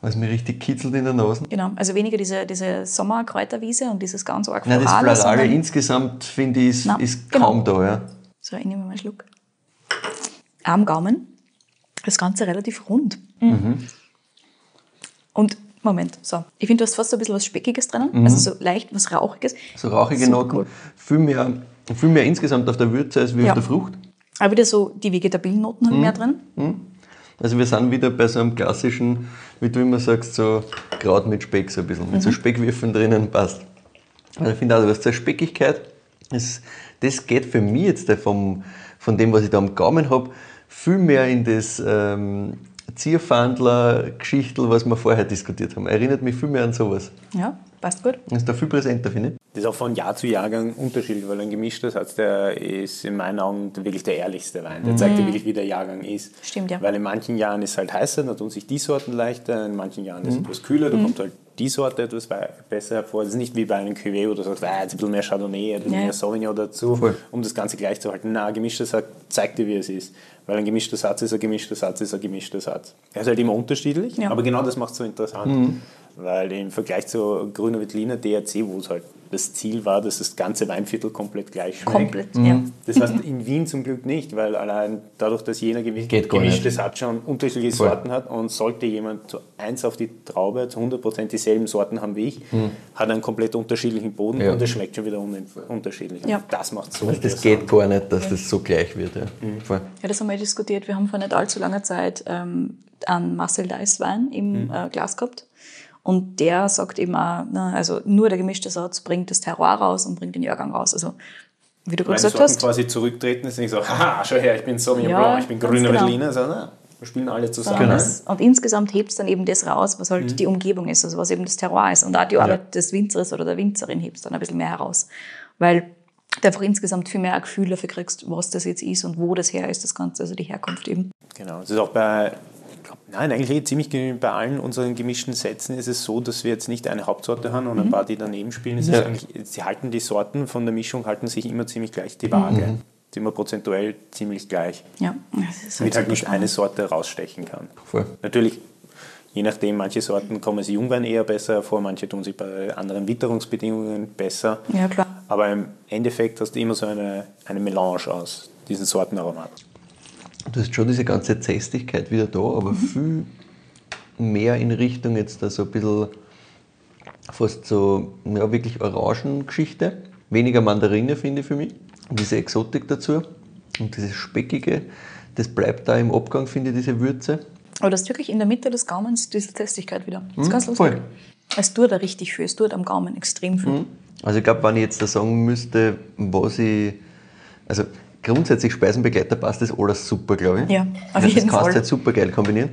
Speaker 2: was mir richtig kitzelt in der Nase.
Speaker 3: Genau, also weniger diese, diese Sommerkräuterwiese und dieses ganz arg
Speaker 2: Nein, das
Speaker 3: Florale,
Speaker 2: insgesamt, finde ich, ist,
Speaker 3: Nein,
Speaker 2: ist
Speaker 3: genau.
Speaker 2: kaum da. Ja.
Speaker 3: So, ich nehme mal einen Schluck. Am Gaumen. Das Ganze relativ rund.
Speaker 2: Mhm.
Speaker 3: Und, Moment, so. Ich finde, du hast fast so ein bisschen was Speckiges drinnen.
Speaker 2: Mhm.
Speaker 3: Also so leicht was Rauchiges.
Speaker 2: So rauchige
Speaker 3: Super
Speaker 2: Noten,
Speaker 3: cool.
Speaker 2: viel mehr, viel mehr insgesamt auf der Würze als wie
Speaker 3: Ja.
Speaker 2: auf der Frucht.
Speaker 3: Aber wieder so die vegetabilen Noten
Speaker 2: Mhm.
Speaker 3: haben mehr drin.
Speaker 2: Also wir sind wieder bei so einem klassischen, wie du immer sagst, so Kraut mit Speck so ein bisschen. Mit so
Speaker 3: Mhm.
Speaker 2: Speckwürfeln drinnen passt. Also ich finde auch, so eine Speckigkeit, das, das geht für mich jetzt vom, von dem, was ich da am Gaumen habe, viel mehr in das ähm, Zierfandler-Geschichtel, was wir vorher diskutiert haben. Erinnert mich viel mehr an sowas.
Speaker 3: Ja. Passt gut.
Speaker 2: Das ist da viel präsenter, finde ich.
Speaker 4: Das ist auch von Jahr zu Jahrgang unterschiedlich, weil ein gemischter Satz, der ist in meinen Augen wirklich der ehrlichste Wein. Der zeigt dir wirklich, wie der Jahrgang ist.
Speaker 3: Stimmt, ja.
Speaker 4: Weil in manchen Jahren ist es halt heißer, da tun sich die Sorten leichter, in manchen Jahren ist es etwas kühler, da kommt halt die Sorte etwas besser hervor. Das ist nicht wie bei einem Cuvée, wo du sagst, ah, jetzt ein bisschen mehr Chardonnay, ein bisschen
Speaker 3: Ja,
Speaker 4: mehr Sauvignon dazu,
Speaker 2: Voll.
Speaker 4: um das Ganze gleich zu halten. Na, ein gemischter Satz zeigt dir, wie es ist. Weil ein gemischter Satz ist ein gemischter Satz ist ein gemischter Satz. Er ist halt immer unterschiedlich,
Speaker 3: Ja.
Speaker 4: aber genau das macht es so interessant. Weil im Vergleich zu Grüner Veltliner DRC, wo es halt das Ziel war, dass das ganze Weinviertel komplett gleich schmeckt.
Speaker 3: Komplett, ja.
Speaker 4: Das heißt in Wien zum Glück nicht, weil allein dadurch, dass jener gewi-
Speaker 2: Geht gar
Speaker 4: gemischte
Speaker 2: nicht.
Speaker 4: Satz schon unterschiedliche
Speaker 2: Voll.
Speaker 4: Sorten hat und sollte jemand zu eins auf die Traube zu 100% dieselben Sorten haben wie ich, hat er einen komplett unterschiedlichen Boden.
Speaker 2: Ja.
Speaker 4: und es schmeckt schon wieder un unterschiedlich.
Speaker 3: Ja.
Speaker 4: Das macht so
Speaker 2: Also das geht gar nicht, dass das so gleich wird. Ja. Voll.
Speaker 3: Ja, das haben wir diskutiert. Wir haben vor nicht allzu langer Zeit ähm, einen Marcel Deiss Wein im äh, Glas gehabt. Und der sagt eben auch, na, also nur der gemischte Satz bringt das Terroir raus und bringt den Jahrgang raus. Also, wie du gerade gesagt
Speaker 4: Sorten
Speaker 3: hast.
Speaker 4: quasi zurücktreten, ist nicht so, haha, schau her, ich bin Sauvignon
Speaker 3: Ja,
Speaker 4: Blanc, ich bin grüner
Speaker 3: genau.
Speaker 4: Veltliner, sondern wir spielen alle zusammen.
Speaker 2: Genau.
Speaker 3: und insgesamt hebt es dann eben das raus, was halt die Umgebung ist, also was eben das Terroir ist. Und auch die Arbeit des Winzers oder der Winzerin hebt es dann ein bisschen mehr heraus. Weil du einfach insgesamt viel mehr ein Gefühl dafür kriegst, was das jetzt ist und wo das her ist, das Ganze, also die Herkunft eben.
Speaker 4: Genau, das ist auch bei, nein, eigentlich eh ziemlich bei allen unseren gemischten Sätzen ist es so, dass wir jetzt nicht eine Hauptsorte haben und ein paar, die daneben spielen. Es ist
Speaker 2: Ja.
Speaker 4: sie halten die Sorten von der Mischung halten sich immer ziemlich gleich die Waage. Sind immer prozentuell ziemlich gleich,
Speaker 3: Ja, das ist
Speaker 4: damit halt nicht
Speaker 3: spannend.
Speaker 4: eine Sorte rausstechen kann.
Speaker 2: Voll.
Speaker 4: Natürlich, je nachdem, manche Sorten kommen als Jungwein eher besser hervor, manche tun sich bei anderen Witterungsbedingungen besser.
Speaker 3: Ja, klar.
Speaker 4: Aber im Endeffekt hast du immer so eine, eine Melange aus diesen Sortenaromaten.
Speaker 2: Du hast schon diese ganze Zästigkeit wieder da, aber viel mehr in Richtung jetzt da so ein bisschen fast so, ja, wirklich Orangengeschichte. Weniger Mandarine, finde ich für mich. Und diese Exotik dazu. Und dieses Speckige, das bleibt da im Abgang, finde ich, diese Würze.
Speaker 3: Aber das ist wirklich in der Mitte des Gaumens diese Festigkeit wieder. Das ist ganz lustig.
Speaker 2: voll.
Speaker 3: Es tut da richtig viel. Es tut am Gaumen extrem viel.
Speaker 2: Also ich glaube, wenn ich jetzt da sagen müsste, was ich, also grundsätzlich Speisenbegleiter passt das alles super, glaube ich.
Speaker 3: Ja, auf
Speaker 2: das
Speaker 3: jeden
Speaker 2: kannst
Speaker 3: Fall.
Speaker 2: du halt super geil kombinieren.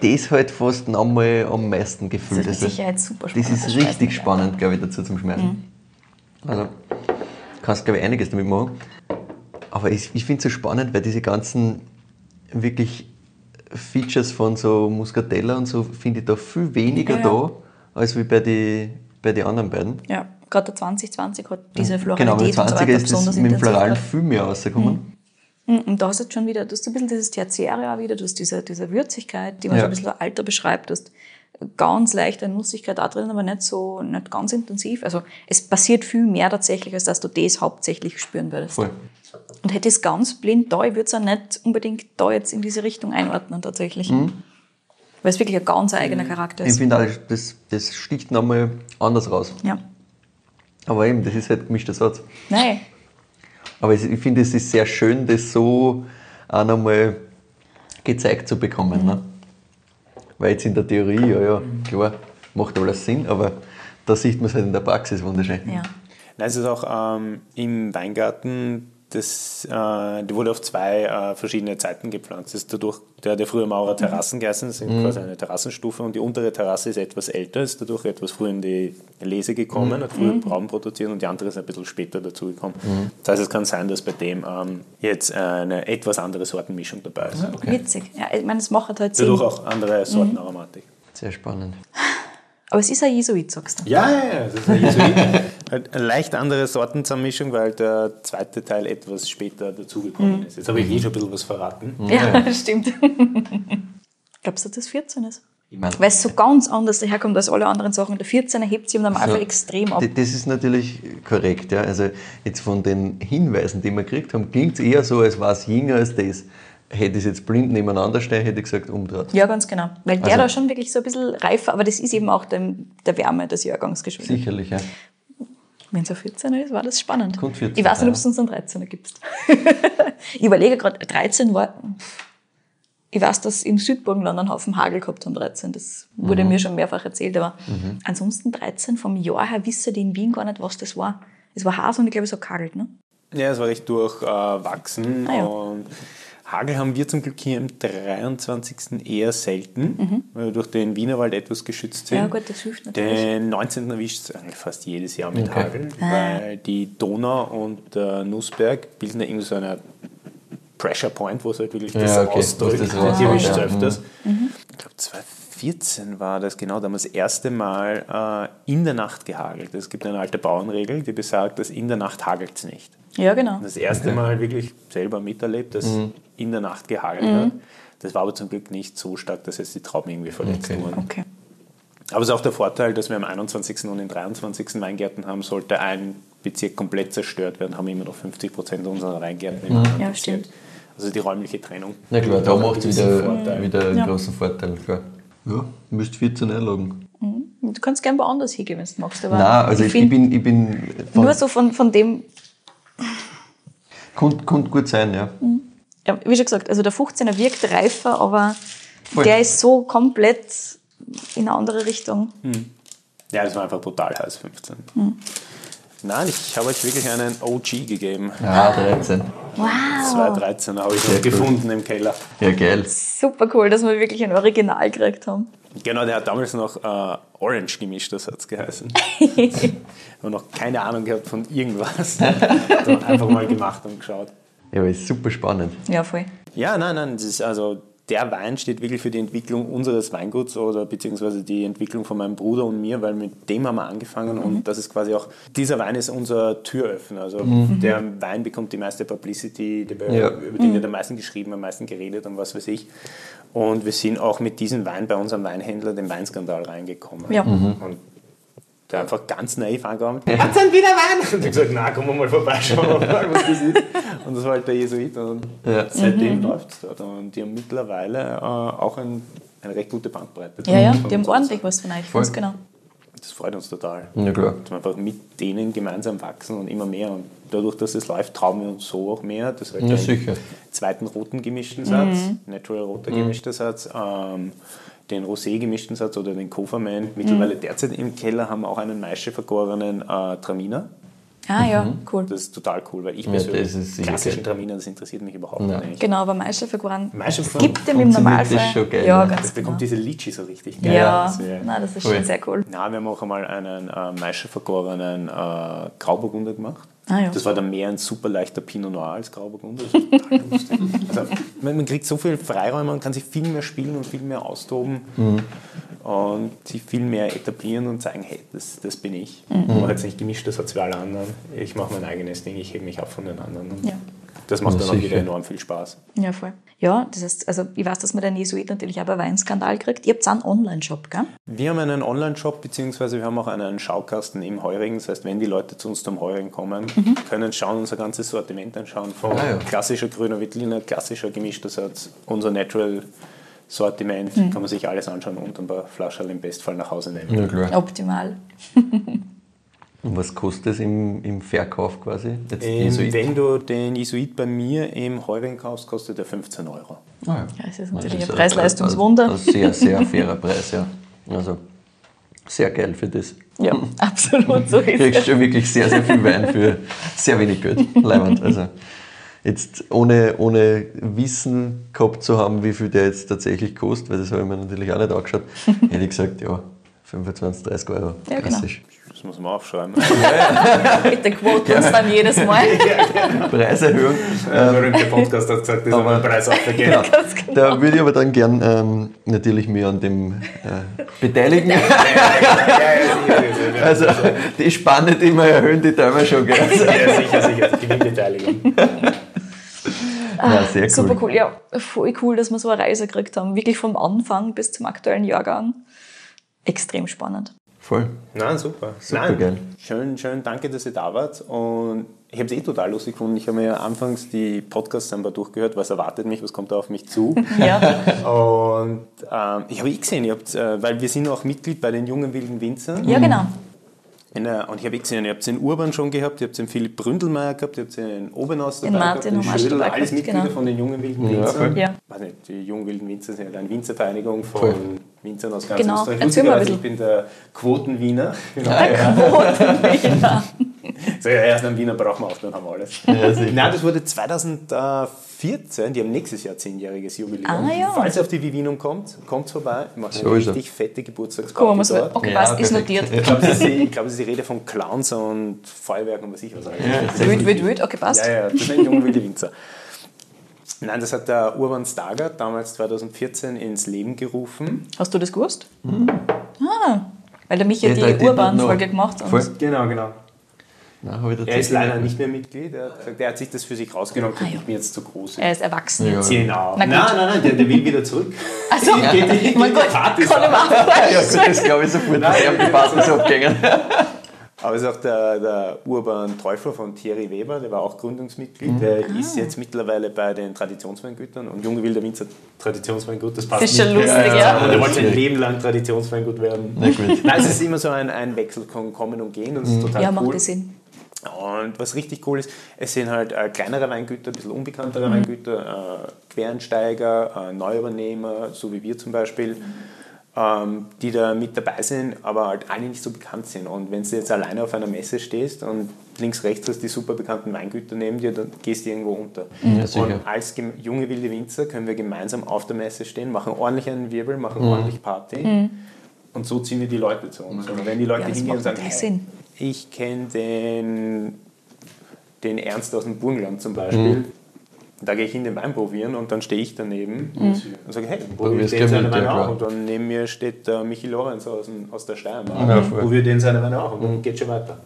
Speaker 2: Das halt fast noch mal am meisten gefühlt.
Speaker 3: Das ist mit Sicherheit super
Speaker 2: Das
Speaker 3: spannend,
Speaker 2: ist
Speaker 3: das
Speaker 2: richtig
Speaker 3: Speisenbegleiter.
Speaker 2: spannend, glaube ich, dazu zum Schmecken. Also kannst, glaube ich, einiges damit machen. Aber ich, ich finde es so spannend, weil diese ganzen wirklich Features von so Muscatella und so finde ich da viel weniger
Speaker 3: Ja, ja.
Speaker 2: da, als wie bei den bei die anderen beiden.
Speaker 3: Ja, gerade der 2020 hat diese
Speaker 2: Genau,
Speaker 3: Floralität
Speaker 2: 20er
Speaker 3: und so weiter
Speaker 2: ist
Speaker 3: besonders
Speaker 2: mit dem Floralen viel mehr rausgekommen.
Speaker 3: Mhm, Und da hast du jetzt schon wieder, du hast ein bisschen dieses Tertiäre auch wieder, du hast diese, diese Würzigkeit, die man
Speaker 2: Ja.
Speaker 3: schon ein bisschen Alter beschreibt, du hast ganz leichte Nussigkeit da drin, aber nicht so, nicht ganz intensiv. Also es passiert viel mehr tatsächlich, als dass du das hauptsächlich spüren würdest.
Speaker 2: Voll.
Speaker 3: Und hätte ich es ganz blind da, ich würde es auch nicht unbedingt da jetzt in diese Richtung einordnen tatsächlich. Weil es wirklich ein ganz eigener Charakter
Speaker 2: Ich
Speaker 3: ist.
Speaker 2: finde auch, das, das sticht nochmal anders raus.
Speaker 3: Ja.
Speaker 2: Aber eben, das ist halt gemischter Satz.
Speaker 3: Nein,
Speaker 2: Aber ich finde, es ist sehr schön, das so auch nochmal gezeigt zu bekommen. Ne? Weil jetzt in der Theorie, ja, ja, klar, macht alles Sinn, aber da sieht man es halt in der Praxis wunderschön.
Speaker 3: ja.
Speaker 4: Nein, es ist auch ähm, im Weingarten, das, äh, die wurde auf zwei äh, verschiedene Zeiten gepflanzt. Das ist dadurch, der hat ja früher Maurer Terrassen geheißen, das ist quasi eine Terrassenstufe und die untere Terrasse ist etwas älter, ist dadurch etwas früher in die Lese gekommen, hat früher Braun produziert und die andere ist ein bisschen später dazugekommen. Das heißt, es kann sein, dass bei dem ähm, jetzt eine etwas andere Sortenmischung dabei ist.
Speaker 3: Witzig. Ja, ich meine, es macht halt Sinn.
Speaker 4: Dadurch auch andere Sortenaromatik.
Speaker 2: Sehr spannend.
Speaker 3: Aber es ist ein Jesuit, sagst du.
Speaker 4: Ja, ja, ja, das ist ein Jesuit. eine leicht andere Sortenzusammenmischung, weil der zweite Teil etwas später dazugekommen ist. Jetzt habe ich eh schon ein bisschen was verraten.
Speaker 3: Ja, stimmt. Glaubst du, dass das 14 ist?
Speaker 2: Ich mein,
Speaker 3: Weil es so ganz anders daherkommt als alle anderen Sachen. Der 14er hebt sich im Normalfall
Speaker 2: So,
Speaker 3: extrem ab.
Speaker 2: Das ist natürlich korrekt. Ja. Also jetzt von den Hinweisen, die wir gekriegt haben, klingt es eher so, als war es jünger als das. Hätte ich es jetzt blind nebeneinander stehen, hätte ich gesagt, umdreht.
Speaker 3: Ja, ganz genau. Weil der
Speaker 2: Also-
Speaker 3: da schon wirklich so ein bisschen reifer, aber das ist eben auch dem, der Wärme des Jahrgangs geschuldet.
Speaker 2: Sicherlich, ja.
Speaker 3: Wenn es ein 14er ist, war das spannend.
Speaker 2: Kommt 14er,
Speaker 3: ich weiß nicht, ob du uns einen 13er gibst. ich überlege gerade, 13 war. Ich weiß, dass im Südburgenland einen Haufen Hagel gehabt haben, 13. Das wurde
Speaker 2: Mhm.
Speaker 3: mir schon mehrfach erzählt. Aber ansonsten 13 vom Jahr her wissen die in Wien gar nicht, was das war. Es war heiß und ich glaube, es hat kagelt, ne?
Speaker 4: Ja, es war recht durchwachsen
Speaker 3: Ah, ja.
Speaker 4: und Hagel haben wir zum Glück hier im 23. eher selten, weil wir durch den Wienerwald etwas geschützt sind.
Speaker 3: Ja, gut, das hilft natürlich.
Speaker 4: Den 19. erwischt es eigentlich fast jedes Jahr mit
Speaker 2: Okay.
Speaker 4: Hagel,
Speaker 3: Ah.
Speaker 4: weil die Donau und der Nussberg bilden ja irgendwie so eine Pressure Point, wo es halt wirklich das
Speaker 2: Ja, okay,
Speaker 4: rausdrückt.
Speaker 2: wo das
Speaker 4: Die erwischt es
Speaker 2: ja.
Speaker 4: öfters.
Speaker 3: Mhm.
Speaker 4: Ich glaube 2014 war das genau, da haben wir das erste Mal äh, in der Nacht gehagelt. Es gibt eine alte Bauernregel, die besagt, dass in der Nacht hagelt es nicht.
Speaker 3: Ja, genau.
Speaker 4: Das erste Mal wirklich selber miterlebt, dass in der Nacht gehagelt hat. Das war aber zum Glück nicht so stark, dass jetzt die Trauben irgendwie verletzt
Speaker 2: Okay.
Speaker 4: wurden.
Speaker 3: Okay.
Speaker 4: Aber es ist auch der Vorteil, dass wir am 21. und den 23. Weingärten haben, sollte ein Bezirk komplett zerstört werden, haben wir immer noch 50 Prozent unserer Weingärten im anderen
Speaker 3: Ja,
Speaker 4: Bezirk.
Speaker 3: stimmt.
Speaker 4: Also die räumliche Trennung.
Speaker 2: Na klar, da macht es wieder,
Speaker 4: Vorteil.
Speaker 2: wieder einen
Speaker 3: Ja.
Speaker 2: großen Vorteil. Klar. Ja, müsst 14 einloggen.
Speaker 3: Du kannst gerne woanders hingehen, wenn du magst. Aber
Speaker 2: Nein, also ich, ich, bin, ich bin
Speaker 3: Nur so von, von dem,
Speaker 2: Könnte könnte gut sein, ja.
Speaker 3: ja, wie schon gesagt, also der 15er wirkt reifer, aber
Speaker 2: Voll.
Speaker 3: der ist so komplett in eine andere Richtung.
Speaker 4: Ja, das war einfach brutal heiß, 15. Nein, ich habe euch wirklich einen OG gegeben.
Speaker 2: Ja, 13.
Speaker 3: Wow.
Speaker 4: 2013 habe ich gefunden im Keller.
Speaker 2: Ja, geil.
Speaker 3: Super cool, dass wir wirklich ein Original gekriegt haben.
Speaker 4: Genau, der hat damals noch äh, Orange gemischt, das hat es geheißen. Ich habe noch keine Ahnung gehabt von irgendwas. Dann einfach mal gemacht und geschaut.
Speaker 2: Ja, aber ist super spannend.
Speaker 3: Ja, voll.
Speaker 4: Ja, nein, nein, das ist also der Wein steht wirklich für die Entwicklung unseres Weinguts oder beziehungsweise die Entwicklung von meinem Bruder und mir, weil mit dem haben wir angefangen und das ist quasi auch, dieser Wein ist unser Türöffner. Also der Wein bekommt die meiste Publicity, die,
Speaker 2: Ja.
Speaker 4: über den wird am meisten geschrieben, am meisten geredet und was weiß ich. Und wir sind auch mit diesem Wein bei unserem Weinhändler, dem Weinskandal, reingekommen.
Speaker 3: Ja.
Speaker 2: Mhm.
Speaker 4: Und der einfach ganz naiv angekommen. Hat sind wieder Wein? Und ich gesagt, na, komm mal vorbeischauen, mal, was das ist. Und das war halt der Jesuit. Und
Speaker 2: Ja.
Speaker 4: seitdem läuft es dort. Und die haben mittlerweile äh, auch ein, eine recht gute Bandbreite.
Speaker 3: Ja, ja, die haben
Speaker 4: uns
Speaker 3: ordentlich was von euch.
Speaker 2: Voll.
Speaker 3: Ganz genau.
Speaker 4: Das freut uns total.
Speaker 2: Ja, klar.
Speaker 4: Dass wir einfach mit denen gemeinsam wachsen und immer mehr. Und dadurch, dass es läuft, trauen wir uns so auch mehr. Das wird
Speaker 2: Ja,
Speaker 4: den
Speaker 2: sicher.
Speaker 4: zweiten roten gemischten Satz, Natural roter gemischter Satz, ähm, den Rosé gemischten Satz oder den Koferman. Mittlerweile derzeit im Keller haben wir auch einen Maische vergorenen äh, Traminer.
Speaker 3: Ah ja, cool.
Speaker 4: Das ist total cool, weil ich
Speaker 2: Ja,
Speaker 4: persönlich
Speaker 2: das ist sicher
Speaker 4: klassischen
Speaker 2: geil.
Speaker 4: Traminer, das interessiert mich überhaupt
Speaker 2: Ja.
Speaker 4: nicht.
Speaker 3: Genau, aber Meistervergoren
Speaker 4: Maischevergoren
Speaker 3: gibt dem im Normalfall.
Speaker 2: das schon geil,
Speaker 3: ja, ganz
Speaker 4: Das
Speaker 3: genau.
Speaker 4: bekommt diese Litchi so richtig
Speaker 3: Ja,
Speaker 4: Das
Speaker 3: nein, das ist
Speaker 2: Voll.
Speaker 3: schon sehr cool.
Speaker 4: Na, wir haben auch einmal einen äh, Maische vergorenen äh, Grauburgunder gemacht.
Speaker 3: Ah, ja.
Speaker 4: Das war dann mehr ein super leichter Pinot Noir als Grauburgunder. Das ist total lustig. Also, man, man kriegt so viel Freiräume und kann sich viel mehr spielen und viel mehr austoben und sich viel mehr etablieren und sagen, hey, das, das bin ich.
Speaker 3: Mhm.
Speaker 4: Ich mache jetzt nicht gemischt, das hat wie alle anderen. Ich mache mein eigenes Ding, ich hebe mich ab von den anderen. Und
Speaker 3: Ja.
Speaker 4: Das macht
Speaker 2: Ja,
Speaker 4: dann auch wieder enorm viel Spaß.
Speaker 3: Ja, voll. Ja, das heißt, also ich weiß, dass man den Jesuit natürlich auch bei Weinskandal kriegt. Ihr habt einen Online-Shop, gell?
Speaker 4: Wir haben einen Online-Shop, beziehungsweise wir haben auch einen Schaukasten im Heurigen. Das heißt, wenn die Leute zu uns zum Heurigen kommen, können schauen, unser ganzes Sortiment anschauen. Von
Speaker 2: Ah, ja.
Speaker 4: klassischer grüner Veltliner, klassischer gemischter Satz, unser Natural Sortiment, kann man sich alles anschauen und ein paar Flaschen im Bestfall nach Hause nehmen.
Speaker 2: Ja, klar.
Speaker 3: Optimal.
Speaker 2: Und was kostet es im, im Verkauf quasi? Jetzt
Speaker 4: Ähm, wenn du den Jesuit bei mir im Heurigen kaufst, kostet er 15 Euro.
Speaker 2: Ah,
Speaker 3: Ja, es ist natürlich
Speaker 2: Das
Speaker 3: ein
Speaker 2: ist
Speaker 3: Preis-Leistungs-Wunder.
Speaker 2: Ein, ein sehr, sehr fairer Preis, ja. Also sehr geil für das.
Speaker 3: Ja, absolut, so
Speaker 2: Du
Speaker 3: ist
Speaker 2: kriegst
Speaker 3: es.
Speaker 2: schon wirklich sehr, sehr viel Wein für sehr wenig Geld. Leibend. Also jetzt ohne, ohne Wissen gehabt zu haben, wie viel der jetzt tatsächlich kostet, weil das habe ich mir natürlich auch nicht angeschaut, hätte ich gesagt, ja, 25, 30 Euro.
Speaker 3: Ja, genau.
Speaker 4: Das muss man aufschreiben.
Speaker 3: Bitte quoten uns dann jedes Mal.
Speaker 2: Preiserhöhung.
Speaker 4: Der berühmte Podcast hat gesagt, das
Speaker 2: Aber-
Speaker 4: ein Preis aufgegeben.
Speaker 2: Genau.
Speaker 3: Genau.
Speaker 2: Da würde ich aber dann gern ähm, natürlich mich an dem äh, beteiligen.
Speaker 4: Ja, ja.
Speaker 2: Also die Spanne, die wir erhöhen, die tun wir schon. Gell? Also,
Speaker 4: Ja, sicher, sicher. Gewinnbeteiligung.
Speaker 2: ja, sehr cool.
Speaker 3: Super cool. Ja, voll cool, dass wir so eine Reise gekriegt haben. Wirklich vom Anfang bis zum aktuellen Jahrgang. Extrem spannend.
Speaker 2: Voll.
Speaker 4: Nein, super.
Speaker 2: Super
Speaker 4: Nein,
Speaker 2: geil.
Speaker 4: Schön, schön, danke, dass ihr da wart. Und ich habe es eh total lustig gefunden. Ich habe mir ja anfangs die Podcasts ein paar durchgehört, was erwartet mich, was kommt da auf mich zu.
Speaker 3: Ja,
Speaker 4: Und ähm, ich habe eh gesehen, ihr habt, äh, weil wir sind auch Mitglied bei den jungen wilden Winzern.
Speaker 3: ja genau.
Speaker 4: In der, und ich habe eh gesehen, ihr habt den Urban schon gehabt, ihr habt den Philipp Bründelmeier gehabt, ihr habt den Obenaus
Speaker 3: Den
Speaker 4: dabei
Speaker 3: Martin
Speaker 4: gehabt, den Schödel,
Speaker 3: dabei
Speaker 4: alles
Speaker 3: gehabt,
Speaker 4: Mitglieder
Speaker 3: genau.
Speaker 4: von den jungen wilden
Speaker 2: Ja,
Speaker 4: Winzern.
Speaker 3: Ja.
Speaker 4: Weiß nicht, die jungen wilden Winzer sind ja eine Winzervereinigung von
Speaker 2: Voll.
Speaker 4: Winzern aus ganz
Speaker 3: Genau.
Speaker 4: Österreich.
Speaker 3: Erzähl mal ein
Speaker 4: Lustigerweise, ich bin der Quoten-Wiener. Ja. So, ja, erst einen Wiener brauchen wir auch, dann haben wir alles.
Speaker 2: Ja.
Speaker 4: Nein, das wurde 2014 2014, die haben nächstes Jahr zehnjähriges Jubiläum.
Speaker 3: Ah, ja.
Speaker 4: Falls ihr auf die Vivinum kommt, kommt vorbei. Machen
Speaker 2: So
Speaker 4: eine
Speaker 2: ist er.
Speaker 4: richtig fette Geburtstagsparty
Speaker 3: man,
Speaker 4: dort.
Speaker 3: okay,
Speaker 2: Ja,
Speaker 3: passt, ist notiert.
Speaker 4: Ich glaube, ist ich glaub, ist die Rede von Clowns und Feuerwerk und was ich was. alles.
Speaker 3: Wild, wild, wild, okay, passt.
Speaker 4: Ja, ja, das sind junge wilde Winzer. Nein, das hat der Urban Stager damals 2014 ins Leben gerufen.
Speaker 3: Hast du das gewusst? Ah, weil der Michi
Speaker 2: Ja,
Speaker 3: die Urban-Folge gemacht hat.
Speaker 4: Genau, genau.
Speaker 2: Nein, ich
Speaker 4: Er ist leider nicht mehr Mitglied. Er hat gesagt, er hat sich das für sich rausgenommen,
Speaker 3: Ah,
Speaker 4: das
Speaker 3: ja.
Speaker 4: ist mir jetzt zu groß.
Speaker 3: Er ist erwachsen
Speaker 2: Ja.
Speaker 3: jetzt.
Speaker 4: Genau.
Speaker 3: Na
Speaker 4: Nein,
Speaker 3: gut.
Speaker 4: nein, nein, der, der will wieder zurück.
Speaker 3: Also,
Speaker 4: Geht die-
Speaker 3: mein
Speaker 4: geht
Speaker 3: Gott,
Speaker 4: die Party
Speaker 3: kann ich machen.
Speaker 2: Ja, gut, das glaube ich sofort, dass er auf die Partys abgängen.
Speaker 4: Aber es ist auch der, der Urban Teufel von Thierry Weber, der war auch Gründungsmitglied. Der
Speaker 3: Ah.
Speaker 4: ist jetzt mittlerweile bei den Traditionsweingütern und Junge Wilder Winzer Traditionsweingut, das passt
Speaker 3: Das ist schon
Speaker 4: nicht.
Speaker 3: lustig, ja.
Speaker 4: Und er wollte sein Leben lang Traditionsweingut werden.
Speaker 2: Na gut.
Speaker 4: Nein, es ist immer so ein, ein Wechsel, kann kommen und gehen und das ist total
Speaker 3: Ja,
Speaker 4: cool.
Speaker 3: macht das Sinn.
Speaker 4: Und was richtig cool ist, es sind halt äh, kleinere Weingüter, ein bisschen unbekanntere
Speaker 3: Mhm.
Speaker 4: Weingüter, äh, Quereinsteiger, äh, Neuübernehmer, so wie wir zum Beispiel, ähm, die da mit dabei sind, aber halt alle nicht so bekannt sind. Und wenn du jetzt alleine auf einer Messe stehst und links, rechts hast die super bekannten Weingüter neben dir, dann gehst du irgendwo unter.
Speaker 2: Ja, sicher.
Speaker 4: und als junge wilde Winzer können wir gemeinsam auf der Messe stehen, machen ordentlich einen Wirbel, machen
Speaker 2: Mhm.
Speaker 4: ordentlich Party. Und so ziehen wir die Leute zu uns. Und wenn die Leute
Speaker 3: Ja,
Speaker 4: hingehen und sagen, hey,
Speaker 3: Sinn.
Speaker 4: Ich kenne den, den Ernst aus dem Burgenland zum Beispiel. Da gehe ich hin den Wein probieren und dann stehe ich daneben und sage, hey, probier den seine
Speaker 2: klar.
Speaker 4: auch. Und dann neben mir steht der Michi Lorenz aus, aus der Steiermark.
Speaker 2: Ja,
Speaker 4: probier den seine Weine auch und dann geht schon weiter.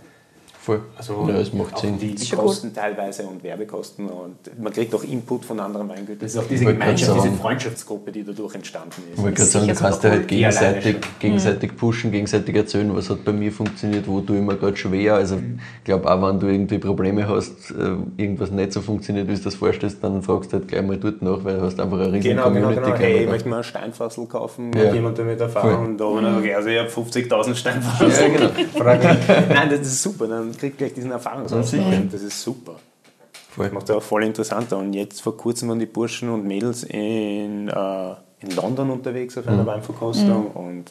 Speaker 2: Voll.
Speaker 4: Also
Speaker 2: ja, das macht
Speaker 4: auch
Speaker 2: Sinn.
Speaker 4: die, die Kosten teilweise und Werbekosten und man kriegt auch Input von anderen Weingütern. Das ist auch diese Gemeinschaft, diese. Freundschaftsgruppe, die dadurch entstanden ist.
Speaker 2: Ich wollte gerade sagen, du kannst dir halt gegenseitig, gegenseitig pushen, gegenseitig erzählen, was hat bei mir funktioniert, wo tue ich mir gerade schwer. Also ich glaube auch, wenn du irgendwie Probleme hast, äh, irgendwas nicht so funktioniert, wie du das vorstellst, dann fragst du halt gleich mal dort nach, weil du hast einfach eine riesige
Speaker 4: Genau, genau,
Speaker 2: Community.
Speaker 4: genau.
Speaker 2: gell,
Speaker 4: Hey, ich möchte mal einen Steinfassel kaufen,
Speaker 2: Ja.
Speaker 4: hat jemand damit Erfahrung
Speaker 2: Voll.
Speaker 4: und da also ich habe 50.000 Steinfassel.
Speaker 2: Ja, genau.
Speaker 4: Nein, das ist super, dann kriegt gleich diesen Erfahrungsaustausch.
Speaker 2: sicher.
Speaker 4: Das ist super.
Speaker 2: Voll.
Speaker 4: Das macht es auch voll interessanter. Und jetzt vor kurzem waren die Burschen und Mädels in, äh, in London unterwegs auf einer Weinverkostung und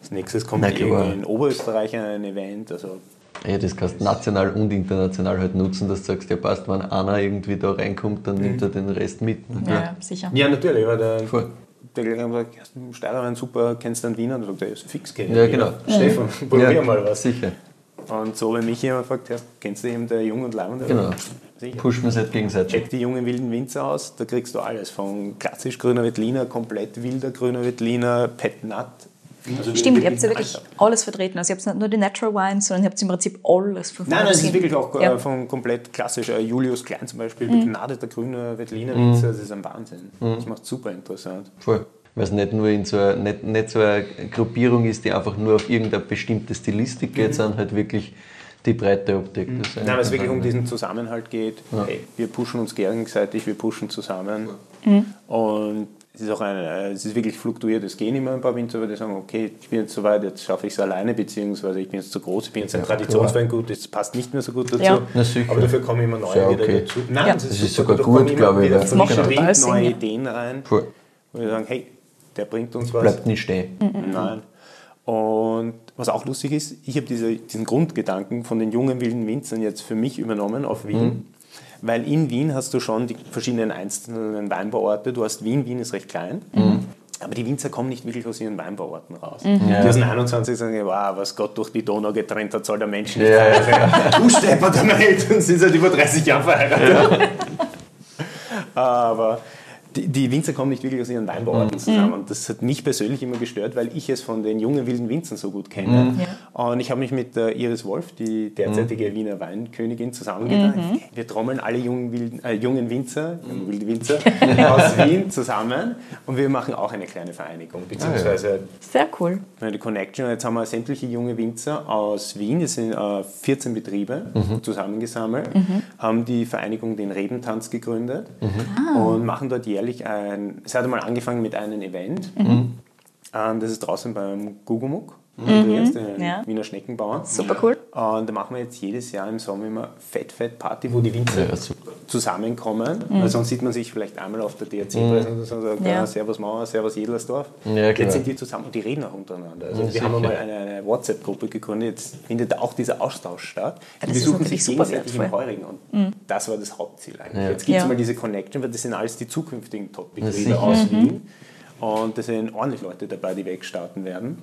Speaker 4: als nächstes kommt irgendwie in Oberösterreich ein Event. Also
Speaker 2: Ja, das kannst du national und international halt nutzen, dass du sagst, ja passt, wenn einer irgendwie da reinkommt, dann nimmt er den Rest mit.
Speaker 3: Ja, ja, sicher.
Speaker 4: ja, natürlich, weil der,
Speaker 2: Voll.
Speaker 4: der gleich gesagt, ja, Steirerwein super, kennst du einen Wiener? Und dann sagt er, ja, ist fix kennen.
Speaker 2: Ja, genau.
Speaker 4: Stefan, probier mal was.
Speaker 2: Sicher.
Speaker 4: Und so, wenn mich jemand fragt, ja, kennst du eben der Jung und Leibende?
Speaker 2: Genau.
Speaker 4: Sicher.
Speaker 2: Pushen wir es halt gegenseitig.
Speaker 4: Check die jungen wilden Winzer aus, da kriegst du alles. Von klassisch grüner Veltliner, komplett wilder grüner Veltliner, Pet Nut. Also
Speaker 3: Stimmt, ihr habt ja wirklich alles vertreten. Also ihr habt nicht nur die Natural Wines, sondern ihr habt im Prinzip alles von
Speaker 4: Nein, nein, es ist wirklich auch äh,
Speaker 3: Ja.
Speaker 4: von komplett klassisch. Äh, Julius Klein zum Beispiel,
Speaker 3: Mhm.
Speaker 4: begnadeter grüner Veltliner Winzer, das ist ein Wahnsinn. Das macht super interessant.
Speaker 2: Voll. Weil es nicht nur in so eine, nicht, nicht so eine Gruppierung ist, die einfach nur auf irgendeine bestimmte Stilistik geht, sondern halt wirklich die breite abdeckt. Das ist
Speaker 4: Nein, weil es wirklich um diesen Zusammenhalt geht. Hey, wir pushen uns gegenseitig, wir pushen zusammen.
Speaker 3: Mhm.
Speaker 4: Und es ist auch ein, äh, es ist wirklich fluktuiert. Es gehen immer ein paar Winzer, die sagen, okay, ich bin jetzt so weit, jetzt schaffe ich es alleine, beziehungsweise ich bin jetzt zu groß, ich bin jetzt ein Traditionsweingut, das passt nicht mehr so gut dazu.
Speaker 3: Ja.
Speaker 2: Na.
Speaker 4: Aber dafür kommen immer neue
Speaker 2: Ja,
Speaker 4: wieder
Speaker 2: okay.
Speaker 4: dazu. Nein,
Speaker 3: Ja.
Speaker 4: das ist,
Speaker 2: Das ist sogar gut, glaube ich,
Speaker 4: Wieder
Speaker 3: Das macht
Speaker 4: neue
Speaker 3: ja.
Speaker 4: Ideen rein.
Speaker 2: Voll.
Speaker 4: Wo wir sagen, hey, der bringt uns was.
Speaker 2: Bleibt nicht stehen.
Speaker 4: Nein. Und was auch lustig ist, ich habe diese, diesen Grundgedanken von den jungen wilden Winzern jetzt für mich übernommen auf Wien. Weil in Wien hast du schon die verschiedenen einzelnen Weinbauorte. Du hast Wien, Wien ist recht klein. Aber die Winzer kommen nicht wirklich aus ihren Weinbauorten raus. Die aus den 21 sagen, wow, was Gott durch die Donau getrennt hat, soll der Mensch nicht
Speaker 2: Ja, ja.
Speaker 4: heiraten. Du Stepper damit und sind seit über 30 Jahren verheiratet. Aber die, die Winzer kommen nicht wirklich aus ihren Weinbauorten zusammen. Und das hat mich persönlich immer gestört, weil ich es von den jungen wilden Winzern so gut kenne. Und ich habe mich mit äh, Iris Wolf, die derzeitige Wiener Weinkönigin, zusammengetan. Wir trommeln alle jungen, wilden, äh, jungen Winzer, junge wilde Winzer aus Wien zusammen und wir machen auch eine kleine Vereinigung, beziehungsweise
Speaker 3: Sehr cool.
Speaker 4: die Connection. Jetzt haben wir sämtliche junge Winzer aus Wien, das sind äh, 14 Betriebe, zusammengesammelt, haben die Vereinigung den Rebentanz gegründet und machen dort jährlich ein, es hat einmal angefangen mit einem Event, ähm, das ist draußen beim Gugumuk, Andreas, den
Speaker 3: Ja.
Speaker 4: Wiener Schneckenbauern.
Speaker 3: Super cool.
Speaker 4: Und da machen wir jetzt jedes Jahr im Sommer immer Fett, Fett Party, wo die Winzer
Speaker 2: Ja,
Speaker 4: zusammenkommen, weil sonst sieht man sich vielleicht einmal auf der DRC-Presse und so sagt,
Speaker 3: Ja.
Speaker 4: ja. Servus Mauer, Servus Jedlersdorf.
Speaker 2: Ja.
Speaker 4: Jetzt sind die zusammen und die reden auch untereinander. Also
Speaker 2: Ja,
Speaker 4: wir haben
Speaker 2: sicher.
Speaker 4: einmal eine, eine WhatsApp-Gruppe gegründet, jetzt findet auch dieser Austausch statt.
Speaker 3: Ja,
Speaker 4: die
Speaker 3: ist
Speaker 4: besuchen
Speaker 3: natürlich
Speaker 4: sich
Speaker 3: super
Speaker 4: gegenseitig im
Speaker 3: wertvoll.
Speaker 4: Heurigen und das war das Hauptziel eigentlich.
Speaker 2: Ja.
Speaker 4: Jetzt gibt es
Speaker 3: Ja.
Speaker 4: mal diese Connection, weil das sind alles die zukünftigen Top-Betriebe aus Wien und da sind ordentlich Leute dabei, die wegstarten werden.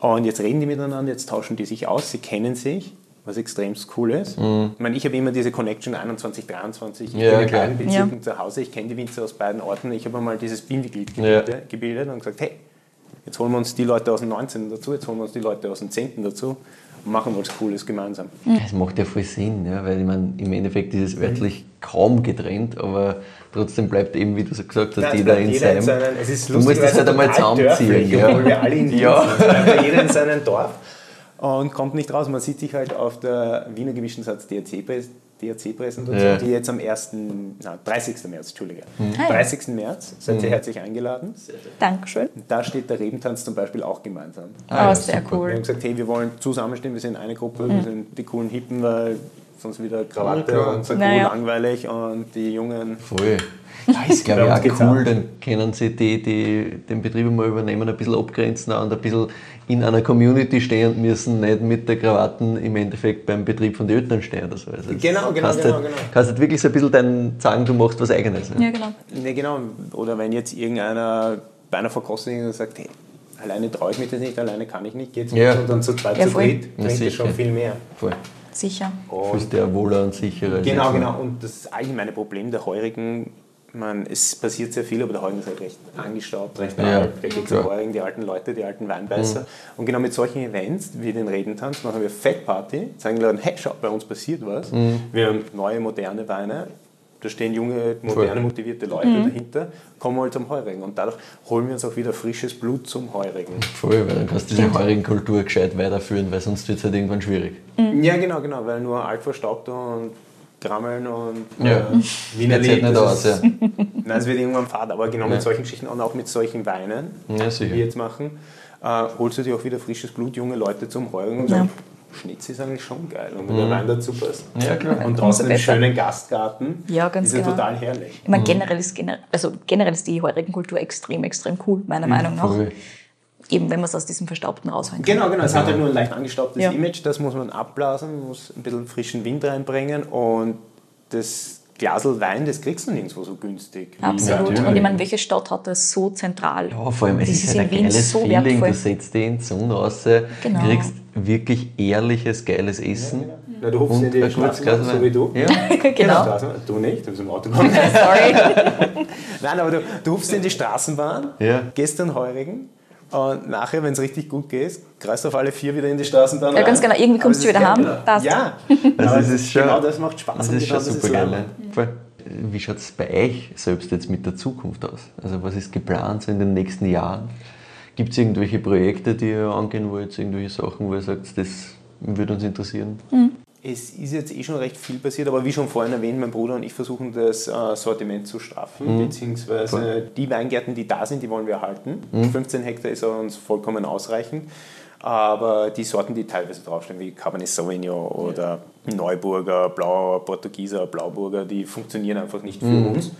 Speaker 4: Und jetzt reden die miteinander, jetzt tauschen die sich aus, sie kennen sich, was extrem cool ist. Ich meine, ich habe immer diese Connection 21, 23, ich
Speaker 2: Ja,
Speaker 4: bin in
Speaker 2: klar.
Speaker 4: beiden Bezirken zu Hause, ich kenne die Winzer aus beiden Orten, ich habe mal dieses Bindeglied
Speaker 2: Ja.
Speaker 4: gebildet, gebildet und gesagt, hey, jetzt holen wir uns die Leute aus dem 19. dazu, jetzt holen wir uns die Leute aus dem 10. dazu machen was Cooles gemeinsam.
Speaker 2: Es macht ja voll Sinn, ja, weil ich meine, im Endeffekt ist es örtlich kaum getrennt, aber trotzdem bleibt eben, wie du so gesagt hast,
Speaker 4: es
Speaker 2: jeder in
Speaker 4: jeder in
Speaker 2: seinem.
Speaker 4: seinen, es ist
Speaker 2: du musst das halt einmal zusammenziehen.
Speaker 4: dörflich,
Speaker 2: Ja.
Speaker 4: Obwohl wir alle in Wien
Speaker 2: Ja.
Speaker 4: sind. Bleibt jeder in seinem Dorf und kommt nicht raus. Man sieht sich halt auf der Wiener gemischten Satz DRC-Präsentation,
Speaker 2: Ja.
Speaker 4: die jetzt am 1., na, 30. März, Entschuldige.
Speaker 3: Ah, ja.
Speaker 4: 30. März, seid ihr herzlich eingeladen.
Speaker 3: Dankeschön.
Speaker 4: Da steht der Rebentanz zum Beispiel auch gemeinsam.
Speaker 2: Ah, ja,
Speaker 3: oh, sehr
Speaker 2: super.
Speaker 4: Wir
Speaker 3: cool.
Speaker 4: haben gesagt, hey, wir wollen zusammenstehen, wir sind eine Gruppe, wir sind die coolen Hippen, weil sonst wieder Krawatte
Speaker 2: Ja,
Speaker 4: und so cool,
Speaker 3: Naja.
Speaker 4: langweilig und die Jungen
Speaker 2: Voll. Ich glaube
Speaker 4: Bei uns
Speaker 2: auch cool, dann können sie die, die den Betrieb mal übernehmen, ein bisschen abgrenzen und ein bisschen in einer Community stehen und müssen nicht mit der Krawatten im Endeffekt beim Betrieb von den Eltern stehen oder so. Also
Speaker 4: Genau, genau,
Speaker 2: kannst
Speaker 4: genau,
Speaker 2: halt,
Speaker 4: genau.
Speaker 2: Kannst halt wirklich so ein bisschen dein, sagen, du machst was Eigenes.
Speaker 3: Ja, genau.
Speaker 4: Ne, genau. Oder wenn jetzt irgendeiner bei einer Verkostung und sagt, hey, alleine traue ich mich das nicht, alleine kann ich nicht, geht's
Speaker 2: Ja.
Speaker 4: und dann zu zweit,
Speaker 3: Ja,
Speaker 4: zu dritt,
Speaker 2: Ja, sicher.
Speaker 4: schon viel mehr.
Speaker 2: Voll.
Speaker 3: Sicher.
Speaker 2: Dich auch wohler und sicherer.
Speaker 4: Genau, genau. Und das allgemeine Problem der Heurigen, man, es passiert sehr viel, aber der Heurigen ist halt recht angestaubt, recht
Speaker 2: Ja,
Speaker 4: alt. Der geht zum Heurigen, die alten Leute, die alten Weinbeißer. Und genau mit solchen Events wie den Redentanz machen wir Fettparty, zeigen den Leuten, hey, schaut, bei uns passiert was. Wir haben neue, moderne Weine. Da stehen junge, moderne, motivierte Leute dahinter, kommen halt zum Heurigen. Und dadurch holen wir uns auch wieder frisches Blut zum Heurigen.
Speaker 2: Voll, weil dann kannst du diese heurigen Kultur gescheit weiterführen, weil sonst wird es halt irgendwann schwierig.
Speaker 4: Ja, genau, genau, weil nur alt verstaubter und Grammeln und
Speaker 2: Ja.
Speaker 4: äh, Wiener
Speaker 2: Geht halt
Speaker 4: Lied,
Speaker 2: nicht aus,
Speaker 4: ist-
Speaker 2: ja.
Speaker 4: Nein, es wird irgendwann fad, aber genau
Speaker 2: Ja.
Speaker 4: mit solchen Geschichten und auch mit solchen Weinen,
Speaker 2: Ja,
Speaker 4: die wir jetzt machen, äh, holst du dir auch wieder frisches Blut, junge Leute zum Heulen und
Speaker 3: Ja.
Speaker 4: Schnitz ist eigentlich schon geil und wenn der Wein dazu passt.
Speaker 2: Mhm. Ja, klar.
Speaker 4: Und draußen im schönen Gastgarten
Speaker 3: Ja, ganz
Speaker 4: ist ja
Speaker 3: genau.
Speaker 4: total herrlich.
Speaker 3: Ich meine, generell ist, gener also generell ist die heurigen Kultur extrem, extrem cool, meiner Meinung nach.
Speaker 2: Voll.
Speaker 3: Eben, wenn man es aus diesem Verstaubten rausholen kann.
Speaker 4: Genau, genau. Es hat halt nur ein leicht angestaubtes
Speaker 3: Ja.
Speaker 4: Image, das muss man abblasen, muss ein bisschen frischen Wind reinbringen und das Glasel Wein, das kriegst du nirgendwo so günstig.
Speaker 3: Absolut.
Speaker 4: in
Speaker 3: Und ich meine, welche Stadt hat das so zentral?
Speaker 2: Ja, vor allem, es
Speaker 3: Das
Speaker 2: ist,
Speaker 3: ist
Speaker 2: halt
Speaker 3: in
Speaker 2: ein
Speaker 3: Wien
Speaker 2: geiles
Speaker 3: so
Speaker 2: Feeling.
Speaker 3: wertvoll.
Speaker 2: Du setzt dich in die Sonne raus,
Speaker 3: Genau.
Speaker 2: kriegst wirklich ehrliches, geiles Essen.
Speaker 4: Na, du hupfst
Speaker 2: Und
Speaker 4: in die
Speaker 2: ein gutes
Speaker 4: Straßenbahn,
Speaker 2: Glas
Speaker 4: so wie du.
Speaker 2: Ja.
Speaker 3: Genau.
Speaker 4: Du nicht, du bist im Auto gekommen.
Speaker 3: Sorry.
Speaker 4: Nein, aber du, du hupfst in die Straßenbahn,
Speaker 2: Ja.
Speaker 4: gehst Heurigen und nachher, wenn es richtig gut geht, kreist du auf alle vier wieder in die Straßenbahn
Speaker 3: Ja, ganz
Speaker 4: rein.
Speaker 3: genau. Irgendwie kommst du
Speaker 4: ist
Speaker 3: wieder heim, passt.
Speaker 4: Ja,
Speaker 2: Also
Speaker 4: aber
Speaker 2: es ist schon,
Speaker 4: genau das macht Spaß.
Speaker 2: Das
Speaker 4: und
Speaker 2: ist
Speaker 4: genau
Speaker 2: schon
Speaker 4: das
Speaker 2: super
Speaker 4: ist
Speaker 2: geil. Ne? Wie schaut es bei euch selbst jetzt mit der Zukunft aus? Also was ist geplant so in den nächsten Jahren? Gibt es irgendwelche Projekte, die ihr angehen wollt, irgendwelche Sachen, wo ihr sagt, das würde uns interessieren?
Speaker 4: Es ist jetzt eh schon recht viel passiert, aber wie schon vorhin erwähnt, mein Bruder und ich versuchen das äh, Sortiment zu straffen, beziehungsweise die Weingärten, die da sind, die wollen wir erhalten. 15 Hektar ist uns vollkommen ausreichend, aber die Sorten, die teilweise draufstehen, wie Cabernet Sauvignon oder Neuburger, Blauer, Portugieser, Blauburger, die funktionieren einfach nicht für uns.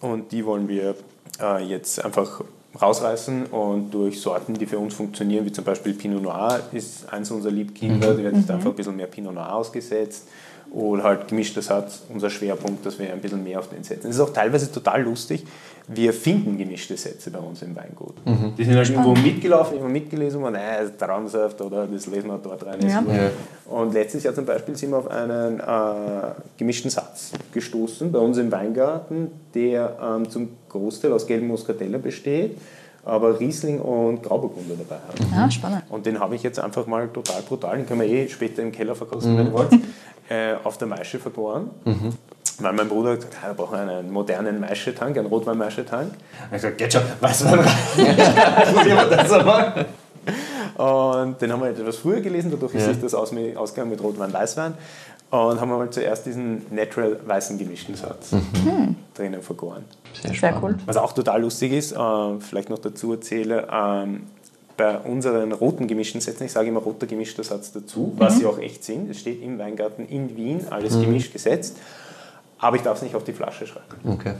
Speaker 4: Und die wollen wir äh, jetzt einfach rausreißen und durch Sorten, die für uns funktionieren, wie zum Beispiel Pinot Noir, ist eins unserer Liebkinder, die wird jetzt einfach ein bisschen mehr Pinot Noir ausgesetzt. Oder halt gemischter Satz, unser Schwerpunkt, dass wir ein bisschen mehr auf den setzen. Es ist auch teilweise total lustig. Wir finden gemischte Sätze bei uns im Weingut. Die sind halt irgendwo mitgelaufen, irgendwo mitgelesen worden, äh, das Traumsaft oder das lesen wir dort rein.
Speaker 3: Ja.
Speaker 2: Ja.
Speaker 4: Und letztes Jahr zum Beispiel sind wir auf einen äh, gemischten Satz gestoßen bei uns im Weingarten, der ähm, zum Großteil aus gelben Muscatella besteht, aber Riesling und Grauburgunder dabei hat.
Speaker 3: Ah, spannend.
Speaker 4: Und den habe ich jetzt einfach mal total brutal, den können wir eh später im Keller verkosten,
Speaker 2: Mhm.
Speaker 4: wenn ihr wollt, äh, auf der Maische vergoren. Weil mein Bruder hat gesagt, ah, wir brauchen einen modernen Maischetank, einen Rotwein-Maischetank. Ich habe gesagt, geht schon, rein. Das einmal. Und den haben wir etwas früher gelesen, dadurch ist
Speaker 2: Ja.
Speaker 4: sich das aus, ausgegangen mit Rotwein, Weißwein. Und haben wir mal zuerst diesen natural weißen gemischten Satz drinnen vergoren.
Speaker 2: Sehr,
Speaker 3: Sehr cool.
Speaker 4: Was auch total lustig ist, äh, vielleicht noch dazu erzähle, ähm, bei unseren roten gemischten Sätzen, ich sage immer roter gemischter Satz dazu, was sie auch echt sind, es steht im Weingarten in Wien, alles gemischt gesetzt. Aber ich darf es nicht auf die Flasche schreiben.
Speaker 2: Okay.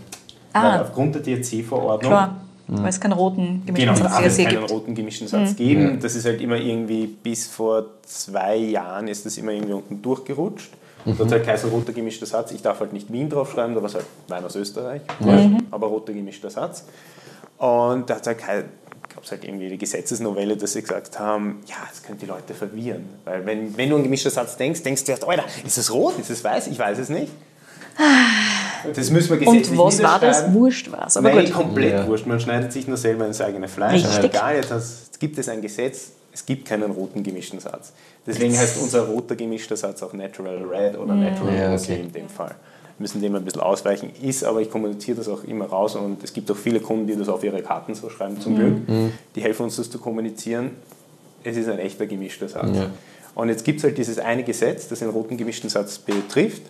Speaker 4: Weil
Speaker 3: Ah,
Speaker 4: aufgrund der DRC-Verordnung
Speaker 3: klar. Weil es keinen roten
Speaker 4: Genau,
Speaker 3: gemischten
Speaker 4: da
Speaker 3: Satz DRC
Speaker 4: keinen
Speaker 3: gibt.
Speaker 4: roten gemischten Satz geben. Das ist halt immer irgendwie, bis vor zwei Jahren ist das immer irgendwie unten durchgerutscht. Dort halt Kaiser roter gemischter Satz. Ich darf halt nicht Wien draufschreiben, da war es halt Wein aus Österreich, aber roter gemischter Satz. Und da hat halt gab es halt irgendwie die Gesetzesnovelle, dass sie gesagt haben, ja, das könnte die Leute verwirren. Weil wenn, wenn du an gemischter Satz denkst, denkst du erst, Alter, ist es rot, ist es weiß? Ich weiß es nicht. Das müssen wir gesetzlich
Speaker 3: Und was war das? Wurscht war es. Aber
Speaker 4: Nein,
Speaker 3: gut.
Speaker 4: komplett
Speaker 2: Ja.
Speaker 4: wurscht. Man schneidet sich nur selber ins eigene Fleisch. Aber
Speaker 3: Richtig.
Speaker 4: egal, jetzt gibt es ein Gesetz, es gibt keinen roten gemischten Satz. Deswegen heißt unser roter gemischter Satz auch Natural Red oder Natural
Speaker 2: Ja,
Speaker 4: Rosé
Speaker 2: okay.
Speaker 4: in dem Fall. Wir müssen dem ein bisschen ausweichen. Ist, aber ich kommuniziere das auch immer raus und es gibt auch viele Kunden, die das auf ihre Karten so schreiben, zum Glück. Die helfen uns, das zu kommunizieren. Es ist ein echter gemischter Satz.
Speaker 2: Ja.
Speaker 4: Und jetzt gibt es halt dieses eine Gesetz, das den roten gemischten Satz betrifft.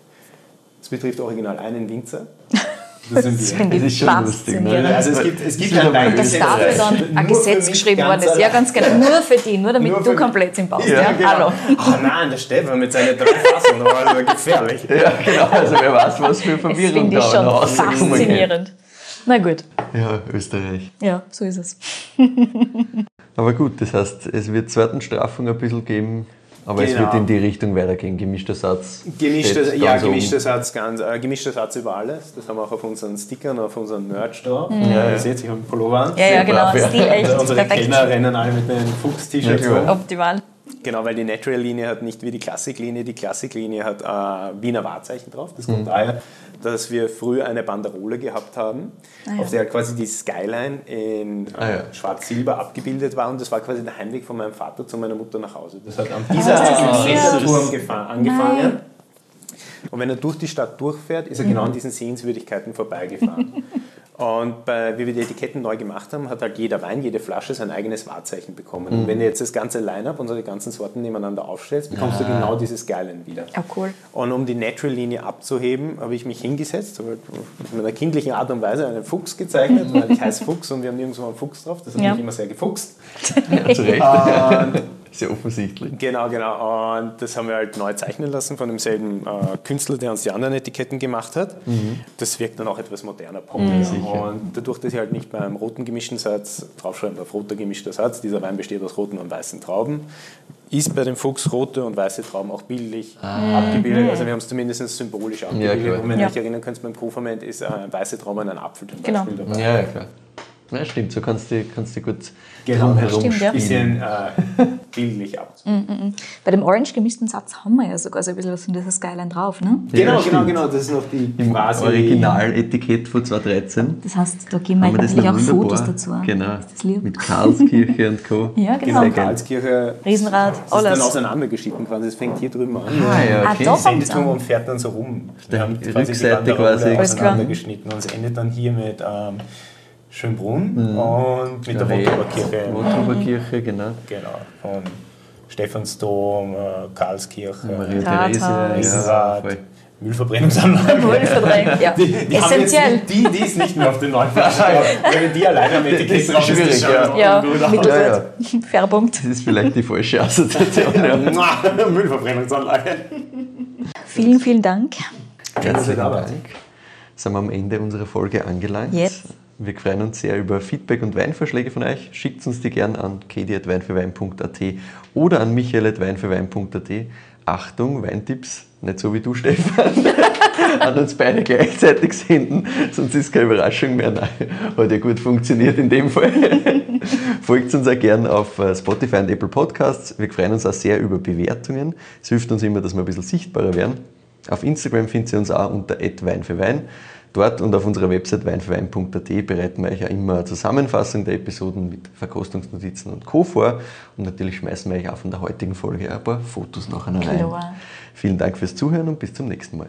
Speaker 4: Das betrifft original einen Winzer. Das sind
Speaker 3: Das finde
Speaker 2: Das ist
Speaker 3: ich
Speaker 2: schon lustig, ne?
Speaker 4: Also es gibt, es gibt
Speaker 2: ist
Speaker 4: ein Weingesetz.
Speaker 3: dafür dann
Speaker 4: Nur
Speaker 3: ein
Speaker 4: für
Speaker 3: Gesetz geschrieben worden ist. Ja, ganz genau. Nur für die, nur damit
Speaker 4: Nur
Speaker 3: du komplett im Bauch bist.
Speaker 4: Ja,
Speaker 3: Ja,
Speaker 4: genau.
Speaker 3: Hallo.
Speaker 4: Oh nein, der Stefan mit seinen drei Fassungen, das war gefährlich.
Speaker 2: Ja, genau. Also wer weiß, was für
Speaker 3: Das
Speaker 2: Verwirrung
Speaker 3: finde ich
Speaker 2: da
Speaker 3: schon
Speaker 2: noch rauskommen kann.
Speaker 3: faszinierend. Na gut,
Speaker 2: Ja, Österreich.
Speaker 3: ja, so ist es.
Speaker 2: Aber gut, das heißt, es wird zweiten Strafung ein bisschen geben, aber es
Speaker 4: Genau.
Speaker 2: wird in die Richtung weitergehen. Gemischter Satz.
Speaker 4: Gemischter, ja, gemischter Satz, ganz, äh, gemischter Satz über alles. Das haben wir auch auf unseren Stickern, auf unseren Merch drauf.
Speaker 3: Mhm.
Speaker 4: Ja, ihr seht, ich habe einen Pullover an.
Speaker 3: Ja, ja, genau.
Speaker 2: brav, ja.
Speaker 3: Stil echt.
Speaker 4: Also unsere
Speaker 3: Perfekt.
Speaker 4: Kellner rennen alle mit den Fuchs-T-Shirts
Speaker 2: Ja,
Speaker 4: rum.
Speaker 3: Optimal.
Speaker 4: Genau, weil die Natural-Linie hat nicht wie die Klassik-Linie. Die Klassik-Linie hat äh, Wiener Wahrzeichen drauf. Das
Speaker 2: Mhm.
Speaker 4: kommt daher, dass wir früher eine Banderole gehabt haben, auf der quasi die Skyline in äh,
Speaker 2: Ah, ja.
Speaker 4: schwarz-silber abgebildet war. Und das war quasi der Heimweg von meinem Vater zu meiner Mutter nach Hause. Das hat an dieser Turm gefa- angefangen. Und wenn er durch die Stadt durchfährt, ist er genau an diesen Sehenswürdigkeiten vorbeigefahren. Und bei, wie wir die Etiketten neu gemacht haben, hat halt jeder Wein, jede Flasche sein eigenes Wahrzeichen bekommen. Und wenn du jetzt das ganze Line-Up, unsere ganzen Sorten nebeneinander aufstellst, bekommst du genau dieses Skyline wieder.
Speaker 3: Ja, cool.
Speaker 4: Und um die Natural-Linie abzuheben, habe ich mich hingesetzt, habe mit einer kindlichen Art und Weise einen Fuchs gezeichnet, weil ich heiße Fuchs und wir haben nirgendwo einen Fuchs drauf. Das hat
Speaker 3: Ja.
Speaker 4: mich immer sehr gefuchst.
Speaker 2: Ja, zu Recht.
Speaker 4: Und
Speaker 2: Sehr offensichtlich.
Speaker 4: Genau, genau. Und das haben wir halt neu zeichnen lassen von demselben äh, Künstler, der uns die anderen Etiketten gemacht hat. Das wirkt dann auch etwas moderner, poppiger.
Speaker 2: Sicher.
Speaker 4: Und dadurch, dass ich halt nicht beim roten gemischten Satz draufschreibe, auf roter gemischter Satz, dieser Wein besteht aus roten und weißen Trauben, ist bei dem Fuchs rote und weiße Trauben auch bildlich abgebildet. Also wir haben es zumindest symbolisch abgebildet. und wenn
Speaker 3: Ja.
Speaker 4: ihr euch erinnern könnt, beim Co-Ferment ist äh, weiße Trauben ein Apfel zum
Speaker 3: Genau.
Speaker 4: Beispiel dabei.
Speaker 2: Ja, ja, klar. Ja, stimmt, so kannst du, kannst du gut
Speaker 4: Genau,
Speaker 2: drumherum
Speaker 3: stimmt, ja.
Speaker 2: spielen.
Speaker 4: Bisschen äh, bildlich ab.
Speaker 3: Bei dem orange gemischten Satz haben wir ja sogar so ein bisschen was von dieser Skyline drauf, ne?
Speaker 4: Genau, genau,
Speaker 2: stimmt.
Speaker 4: genau. Das ist noch die
Speaker 2: Im
Speaker 4: quasi
Speaker 2: Originaletikett von 2013.
Speaker 3: Das heißt, da geben wir
Speaker 2: das noch
Speaker 3: auch
Speaker 2: wunderbar.
Speaker 3: Fotos dazu.
Speaker 2: Genau.
Speaker 3: Das?
Speaker 2: Mit Karlskirche und Co.
Speaker 3: Ja,
Speaker 4: Genau,
Speaker 3: genau.
Speaker 4: Karlskirche.
Speaker 3: Riesenrad,
Speaker 4: Das ist dann
Speaker 3: alles.
Speaker 4: auseinandergeschnitten quasi. Das fängt hier drüben an.
Speaker 2: Ah, ja,
Speaker 3: Ah,
Speaker 2: okay.
Speaker 3: doch.
Speaker 4: Sendeturm und fährt dann so rum. Wir haben
Speaker 2: Die
Speaker 4: quasi
Speaker 2: Rückseite
Speaker 4: die
Speaker 2: quasi.
Speaker 4: Auseinandergeschnitten. Und es endet dann hier mit ähm, Schönbrunn und mit der
Speaker 2: Rechts,
Speaker 4: Wotoberkirche.
Speaker 2: Wotoberkirche, genau.
Speaker 4: Genau, von Stephansdom, äh, Karlskirche,
Speaker 2: Maria
Speaker 3: Rathaus.
Speaker 2: Therese, ja.
Speaker 4: Müllverbrennungsanlage.
Speaker 3: Ja.
Speaker 4: Die, die haben jetzt
Speaker 3: Essentiell.
Speaker 4: die, die, die ist nicht mehr auf den neuen. Wenn die alleine am Etikett
Speaker 2: ist
Speaker 4: drauf ist,
Speaker 2: schwierig,
Speaker 4: das schaut
Speaker 3: Ja,
Speaker 4: gut aus.
Speaker 2: Ja, ja.
Speaker 3: Fairpunkt.
Speaker 2: Das ist vielleicht die falsche Assoziation. Ja.
Speaker 4: Müllverbrennungsanlage.
Speaker 3: Vielen, vielen Dank.
Speaker 2: Herzlichen. Dank. Sind wir am Ende unserer Folge angelangt.
Speaker 3: Jetzt.
Speaker 2: Wir freuen uns sehr über Feedback und Weinvorschläge von euch. Schickt uns die gern an kedi.weinfürwein.at oder an michael.weinfürwein.at. Achtung, Weintipps, nicht so wie du, Stefan, an uns beide gleichzeitig senden, sonst ist keine Überraschung mehr. Nein, hat ja gut funktioniert in dem Fall. Folgt uns auch gern auf äh, Spotify und Apple Podcasts. Wir freuen uns auch sehr über Bewertungen. Es hilft uns immer, dass wir ein bisschen sichtbarer werden. Auf Instagram findet ihr uns auch unter Wein für Wein. Dort und auf unserer Website weinfürwein.at bereiten wir euch auch immer eine Zusammenfassung der Episoden mit Verkostungsnotizen und Co. vor. Und natürlich schmeißen wir euch auch von der heutigen Folge ein paar Fotos nachher rein.
Speaker 3: Klar.
Speaker 2: Vielen Dank fürs Zuhören und bis zum nächsten Mal.